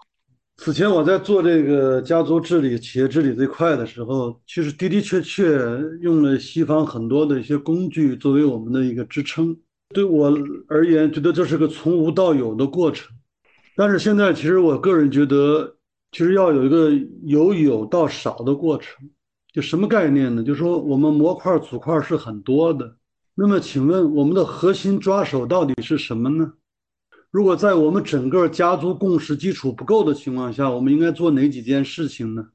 此前我在做这个家族治理、企业治理这块的时候，其实的的确确用了西方很多的一些工具作为我们的一个支撑。对我而言，觉得这是个从无到有的过程。但是现在，其实我个人觉得，其实要有一个由有到少的过程。就什么概念呢？就是说我们模块组块是很多的。那么，请问我们的核心抓手到底是什么呢？如果在我们整个家族共识基础不够的情况下，我们应该做哪几件事情呢？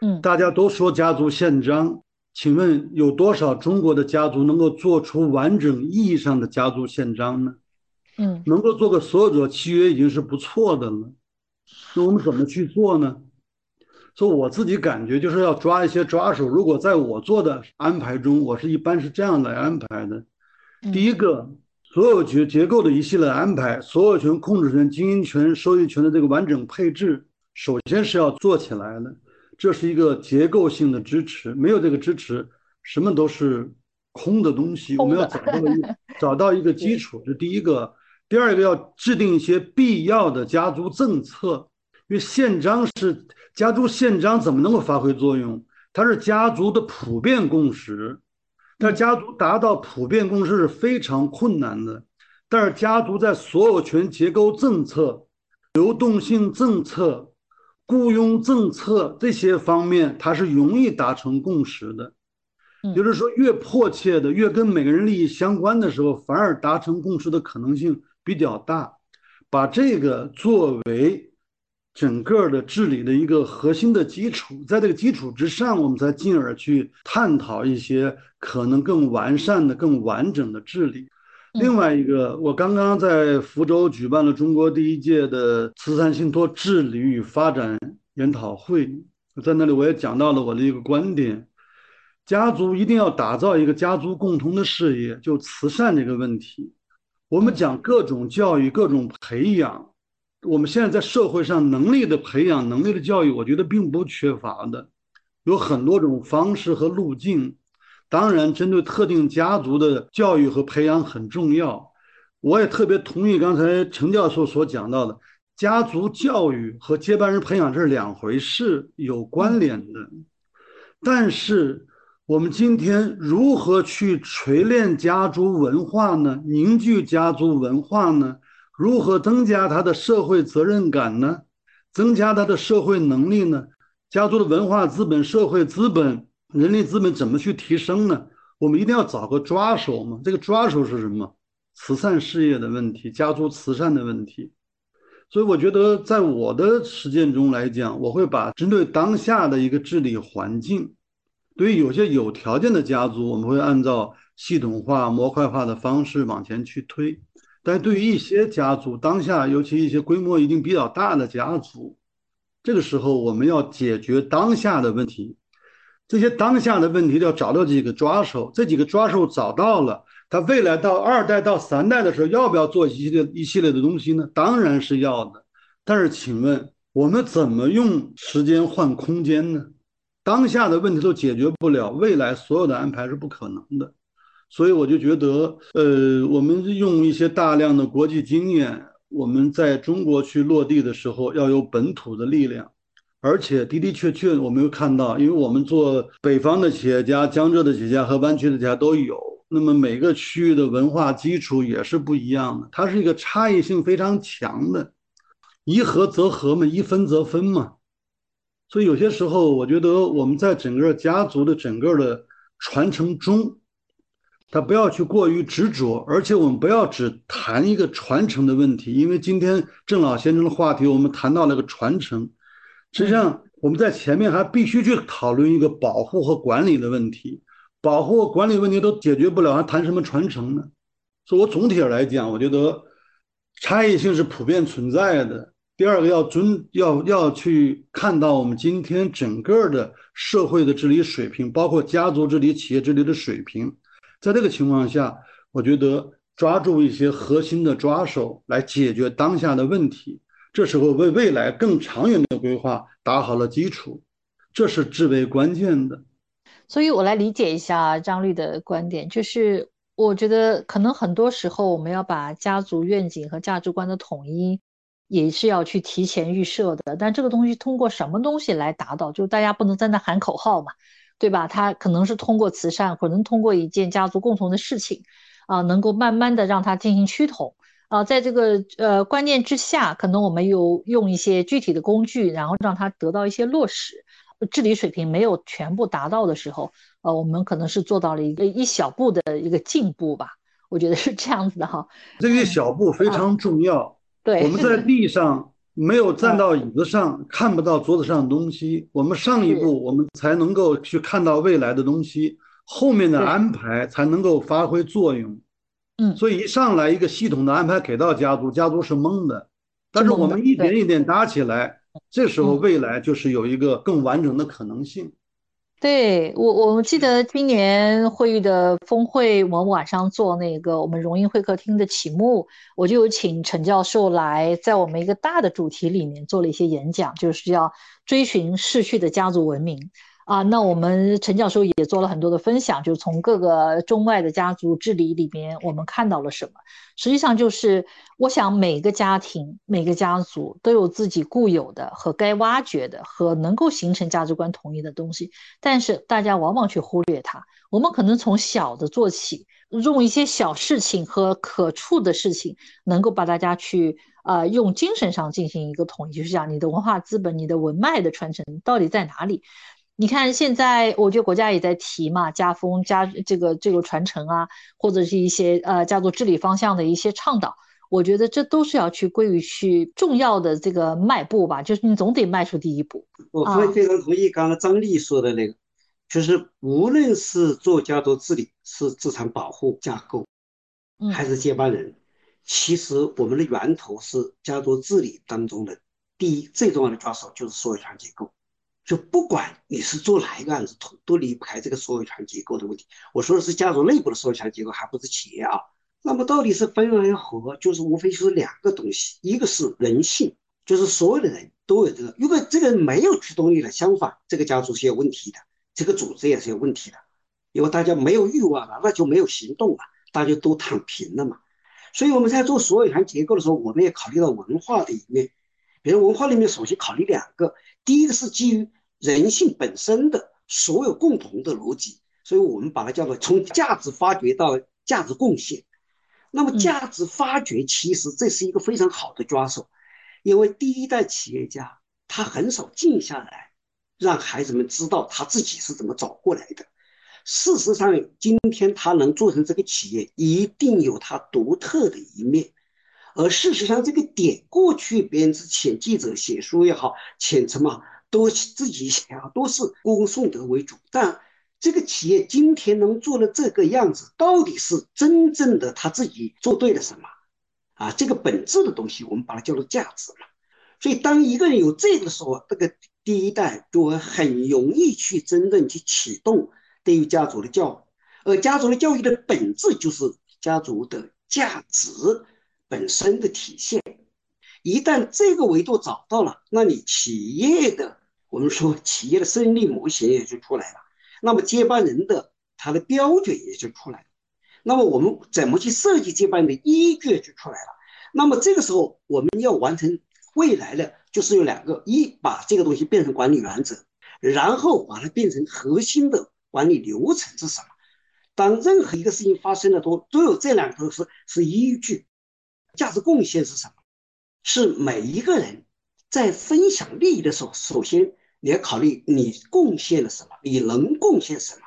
嗯，大家都说家族宪章，请问有多少中国的家族能够做出完整意义上的家族宪章呢？嗯，能够做个所有者契约已经是不错的了。那我们怎么去做呢？所以我自己感觉就是要抓一些抓手。如果在我做的安排中，我是一般是这样来安排的：第一个。所有结结构的一系列安排，所有权、控制权、经营权、收益权的这个完整配置，首先是要做起来的。这是一个结构性的支持，没有这个支持，什么都是空的东西。我们要找到一 找到一个基础，这第一个。第二个要制定一些必要的家族政策，因为宪章是家族宪章，怎么能够发挥作用？它是家族的普遍共识。但家族达到普遍共识是非常困难的，但是家族在所有权结构政策、流动性政策、雇佣政策这些方面，它是容易达成共识的。就是说，越迫切的、越跟每个人利益相关的时候，反而达成共识的可能性比较大。把这个作为。整个的治理的一个核心的基础，在这个基础之上，我们才进而去探讨一些可能更完善的、更完整的治理。另外一个，我刚刚在福州举办了中国第一届的慈善信托治理与发展研讨会，在那里我也讲到了我的一个观点：家族一定要打造一个家族共同的事业，就慈善这个问题。我们讲各种教育、各种培养。我们现在在社会上能力的培养、能力的教育，我觉得并不缺乏的，有很多种方式和路径。当然，针对特定家族的教育和培养很重要。我也特别同意刚才陈教授所讲到的，家族教育和接班人培养这是两回事，有关联的。但是，我们今天如何去锤炼家族文化呢？凝聚家族文化呢？如何增加他的社会责任感呢？增加他的社会能力呢？家族的文化资本、社会资本、人力资本怎么去提升呢？我们一定要找个抓手嘛。这个抓手是什么？慈善事业的问题，家族慈善的问题。所以我觉得，在我的实践中来讲，我会把针对当下的一个治理环境，对于有些有条件的家族，我们会按照系统化、模块化的方式往前去推。但对于一些家族，当下尤其一些规模已经比较大的家族，这个时候我们要解决当下的问题。这些当下的问题要找到几个抓手，这几个抓手找到了，他未来到二代到三代的时候，要不要做一系列一系列的东西呢？当然是要的。但是请问我们怎么用时间换空间呢？当下的问题都解决不了，未来所有的安排是不可能的。所以我就觉得，呃，我们用一些大量的国际经验，我们在中国去落地的时候，要有本土的力量，而且的的确确，我们又看到，因为我们做北方的企业家、江浙的企业家和湾区的企业家都有，那么每个区域的文化基础也是不一样的，它是一个差异性非常强的，一合则合嘛，一分则分嘛，所以有些时候，我觉得我们在整个家族的整个的传承中。他不要去过于执着，而且我们不要只谈一个传承的问题，因为今天郑老先生的话题，我们谈到了个传承，实际上我们在前面还必须去讨论一个保护和管理的问题，保护和管理问题都解决不了，还谈什么传承呢？所以我总体来讲，我觉得差异性是普遍存在的。第二个要尊，要要去看到我们今天整个的社会的治理水平，包括家族治理、企业治理的水平。在这个情况下，我觉得抓住一些核心的抓手来解决当下的问题，这时候为未来更长远的规划打好了基础，这是至为关键的。所以，我来理解一下张律的观点，就是我觉得可能很多时候我们要把家族愿景和价值观的统一，也是要去提前预设的。但这个东西通过什么东西来达到？就大家不能在那喊口号嘛。对吧？他可能是通过慈善，可能通过一件家族共同的事情，啊，能够慢慢的让他进行趋同，啊，在这个呃观念之下，可能我们有用一些具体的工具，然后让它得到一些落实。治理水平没有全部达到的时候，呃，我们可能是做到了一个一小步的一个进步吧。我觉得是这样子的哈。这个一小步非常重要。对，我们在地上没有站到椅子上，看不到桌子上的东西。我们上一步，我们才能够去看到未来的东西，后面的安排才能够发挥作用。嗯，所以一上来一个系统的安排给到家族，家族是懵的。但是我们一点一点搭起来，这时候未来就是有一个更完整的可能性。对我，我记得今年会议的峰会，我们晚上做那个我们荣英会客厅的启幕，我就有请陈教授来，在我们一个大的主题里面做了一些演讲，就是要追寻逝去的家族文明。啊，那我们陈教授也做了很多的分享，就是从各个中外的家族治理里边，我们看到了什么？实际上就是，我想每个家庭、每个家族都有自己固有的和该挖掘的和能够形成价值观统一的东西，但是大家往往去忽略它。我们可能从小的做起，用一些小事情和可触的事情，能够把大家去呃用精神上进行一个统一，就是讲你的文化资本、你的文脉的传承到底在哪里？你看，现在我觉得国家也在提嘛，家风家这个这个传承啊，或者是一些呃家族治理方向的一些倡导，我觉得这都是要去归于去重要的这个迈步吧，就是你总得迈出第一步。我非非常同意刚才张丽说的那个，就是无论是做家族治理，是资产保护架构，还是接班人，其实我们的源头是家族治理当中的第一最重要的抓手就是所有权结构。就不管你是做哪一个案子，都都离不开这个所有权结构的问题。我说的是家族内部的所有权结构，还不是企业啊。那么到底是分为合，就是无非就是两个东西，一个是人性，就是所有的人都有这个。如果这个人没有驱动力了，相反，这个家族是有问题的，这个组织也是有问题的，因为大家没有欲望了，那就没有行动了，大家都躺平了嘛。所以我们在做所有权结构的时候，我们也考虑到文化的一面。比如文化里面，首先考虑两个，第一个是基于。人性本身的所有共同的逻辑，所以我们把它叫做从价值发掘到价值贡献。那么价值发掘其实这是一个非常好的抓手，因为第一代企业家他很少静下来，让孩子们知道他自己是怎么走过来的。事实上，今天他能做成这个企业，一定有他独特的一面。而事实上，这个点过去别人是请记者写书也好，请什么？都自己想，都是歌功颂德为主。但这个企业今天能做的这个样子，到底是真正的他自己做对了什么？啊，这个本质的东西，我们把它叫做价值嘛。所以，当一个人有这个时候，这个第一代就会很容易去真正去启动对于家族的教育。而家族的教育的本质就是家族的价值本身的体现。一旦这个维度找到了，那你企业的我们说 企业的胜利模型也就出来了，那么接班人的他的标准也就出来了，那么我们怎么去设计接班人的依据就出来了。那么这个时候我们要完成未来的就是有两个：一把这个东西变成管理原则，然后把它变成核心的管理流程是什么？当任何一个事情发生了，都都有这两个是是依据，价值贡献是什么？是每一个人在分享利益的时候，首先你要考虑你贡献了什么，你能贡献什么。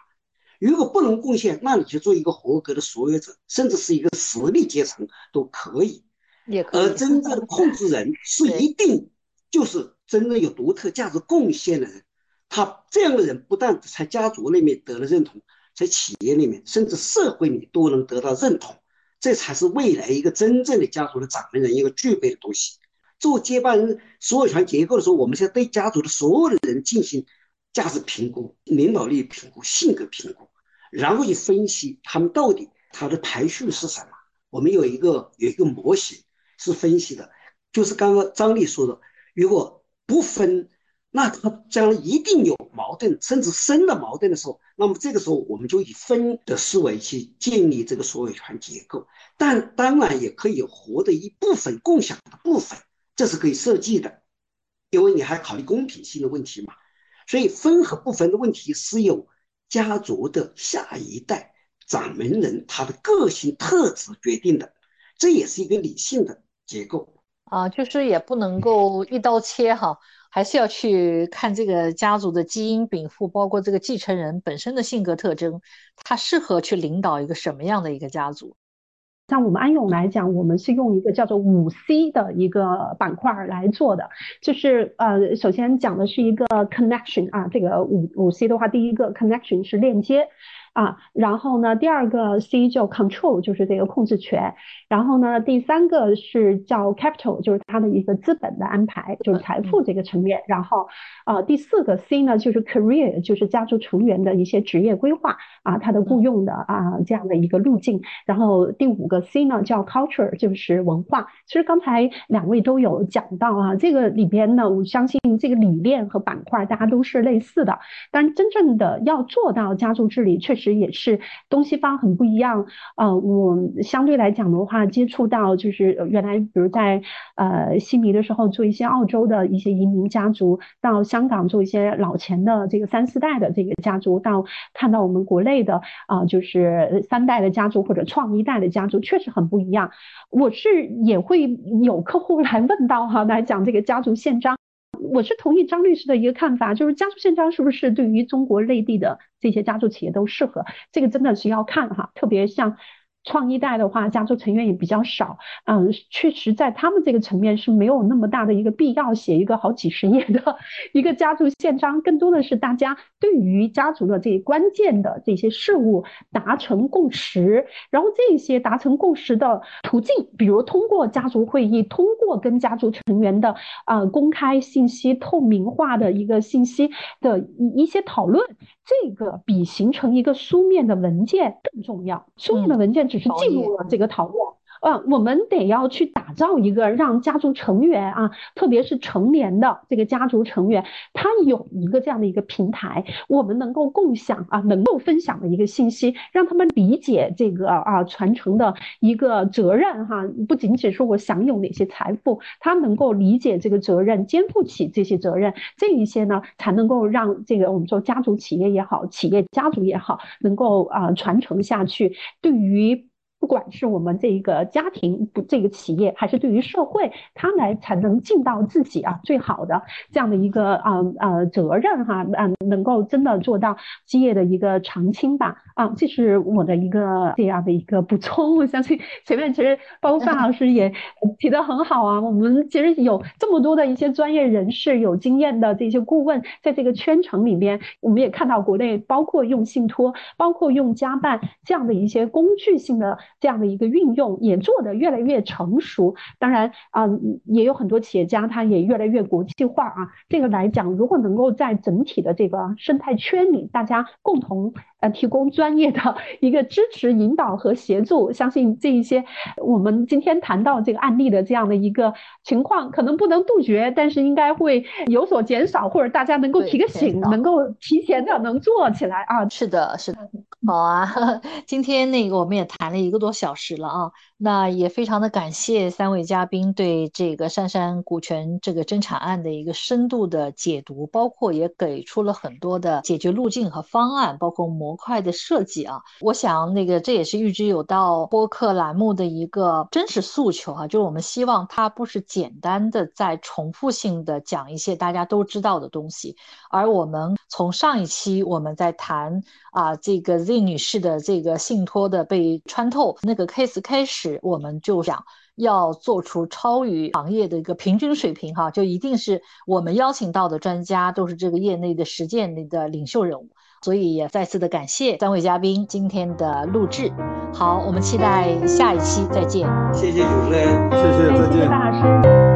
如果不能贡献，那你就做一个合格的所有者，甚至是一个实力阶层都可以。也可以。而真正的控制人是一定就是真正有独特价值贡献的人。他这样的人不但在家族里面得了认同，在企业里面甚至社会里都能得到认同。这才是未来一个真正的家族的掌门人一个具备的东西。做接班人所有权结构的时候，我们现在对家族的所有的人进行价值评估、领导力评估、性格评估，然后去分析他们到底他的排序是什么。我们有一个有一个模型是分析的，就是刚刚张力说的，如果不分。那他将来一定有矛盾，甚至生了矛盾的时候，那么这个时候我们就以分的思维去建立这个所有权结构。但当然也可以有活的一部分共享的部分，这是可以设计的，因为你还考虑公平性的问题嘛。所以分和不分的问题是由家族的下一代掌门人他的个性特质决定的。这也是一个理性的结构啊，就是也不能够一刀切哈，还是要去看这个家族的基因禀赋，包括这个继承人本身的性格特征，他适合去领导一个什么样的一个家族。像我们安永来讲，我们是用一个叫做五 C 的一个板块来做的，就是呃，首先讲的是一个 connection 啊，这个五五 C 的话，第一个 connection 是链接。啊，然后呢，第二个 C 就 control，就是这个控制权。然后呢，第三个是叫 capital，就是它的一个资本的安排，就是财富这个层面。然后，呃，第四个 C 呢，就是 career，就是家族成员的一些职业规划啊，他的雇佣的啊这样的一个路径。然后第五个 C 呢，叫 culture，就是文化。其实刚才两位都有讲到啊，这个里边呢，我相信这个理念和板块大家都是类似的，但真正的要做到家族治理，确实。其实也是东西方很不一样，呃，我相对来讲的话，接触到就是原来比如在呃悉尼的时候做一些澳洲的一些移民家族，到香港做一些老钱的这个三四代的这个家族，到看到我们国内的啊就是三代的家族或者创一代的家族，确实很不一样。我是也会有客户来问到哈，来讲这个家族宪章。我是同意张律师的一个看法，就是家族宪章是不是对于中国内地的这些家族企业都适合？这个真的是要看哈，特别像。创一代的话，家族成员也比较少，嗯，确实在他们这个层面是没有那么大的一个必要写一个好几十页的一个家族宪章，更多的是大家对于家族的这关键的这些事物达成共识，然后这些达成共识的途径，比如通过家族会议，通过跟家族成员的啊公开信息、透明化的一个信息的一一些讨论。这个比形成一个书面的文件更重要。书面的文件只是记录了这个讨论。嗯，啊我们得要去打造一个让家族成员啊，特别是成年的这个家族成员，他有一个这样的一个平台，我们能够共享啊，能够分享的一个信息，让他们理解这个啊传承的一个责任哈，不仅仅说我享有哪些财富，他能够理解这个责任，肩负起这些责任，这一些呢，才能够让这个我们说家族企业也好，企业家族也好，能够啊传承下去，对于。不管是我们这一个家庭，不这个企业，还是对于社会，他来才能尽到自己啊最好的这样的一个啊呃责任哈，嗯，能够真的做到基业的一个长青吧啊，这是我的一个这样的一个补充。我相信前面其实包括范老师也提的很好啊，我们其实有这么多的一些专业人士、有经验的这些顾问，在这个圈层里边，我们也看到国内包括用信托，包括用家办这样的一些工具性的。这样的一个运用也做得越来越成熟，当然啊，也有很多企业家他也越来越国际化啊。这个来讲，如果能够在整体的这个生态圈里，大家共同。呃，提供专业的 一个支持、引导和协助，相信这一些我们今天谈到这个案例的这样的一个情况，可能不能杜绝，但是应该会有所减少，或者大家能够提个醒，能够提前的能做起来啊。是的，是的，好啊，今天那个我们也谈了一个多小时了啊。那也非常的感谢三位嘉宾对这个杉杉股权这个争产案的一个深度的解读，包括也给出了很多的解决路径和方案，包括模块的设计啊。我想那个这也是预知有道播客栏目的一个真实诉求啊，就是我们希望它不是简单的在重复性的讲一些大家都知道的东西，而我们从上一期我们在谈啊这个 Z 女士的这个信托的被穿透那个 case 开始。我们就想要做出超于行业的一个平均水平，哈，就一定是我们邀请到的专家都是这个业内的实践里的领袖人物，所以也再次的感谢三位嘉宾今天的录制。好，我们期待下一期再见。谢谢主持人，谢谢，再见，大师。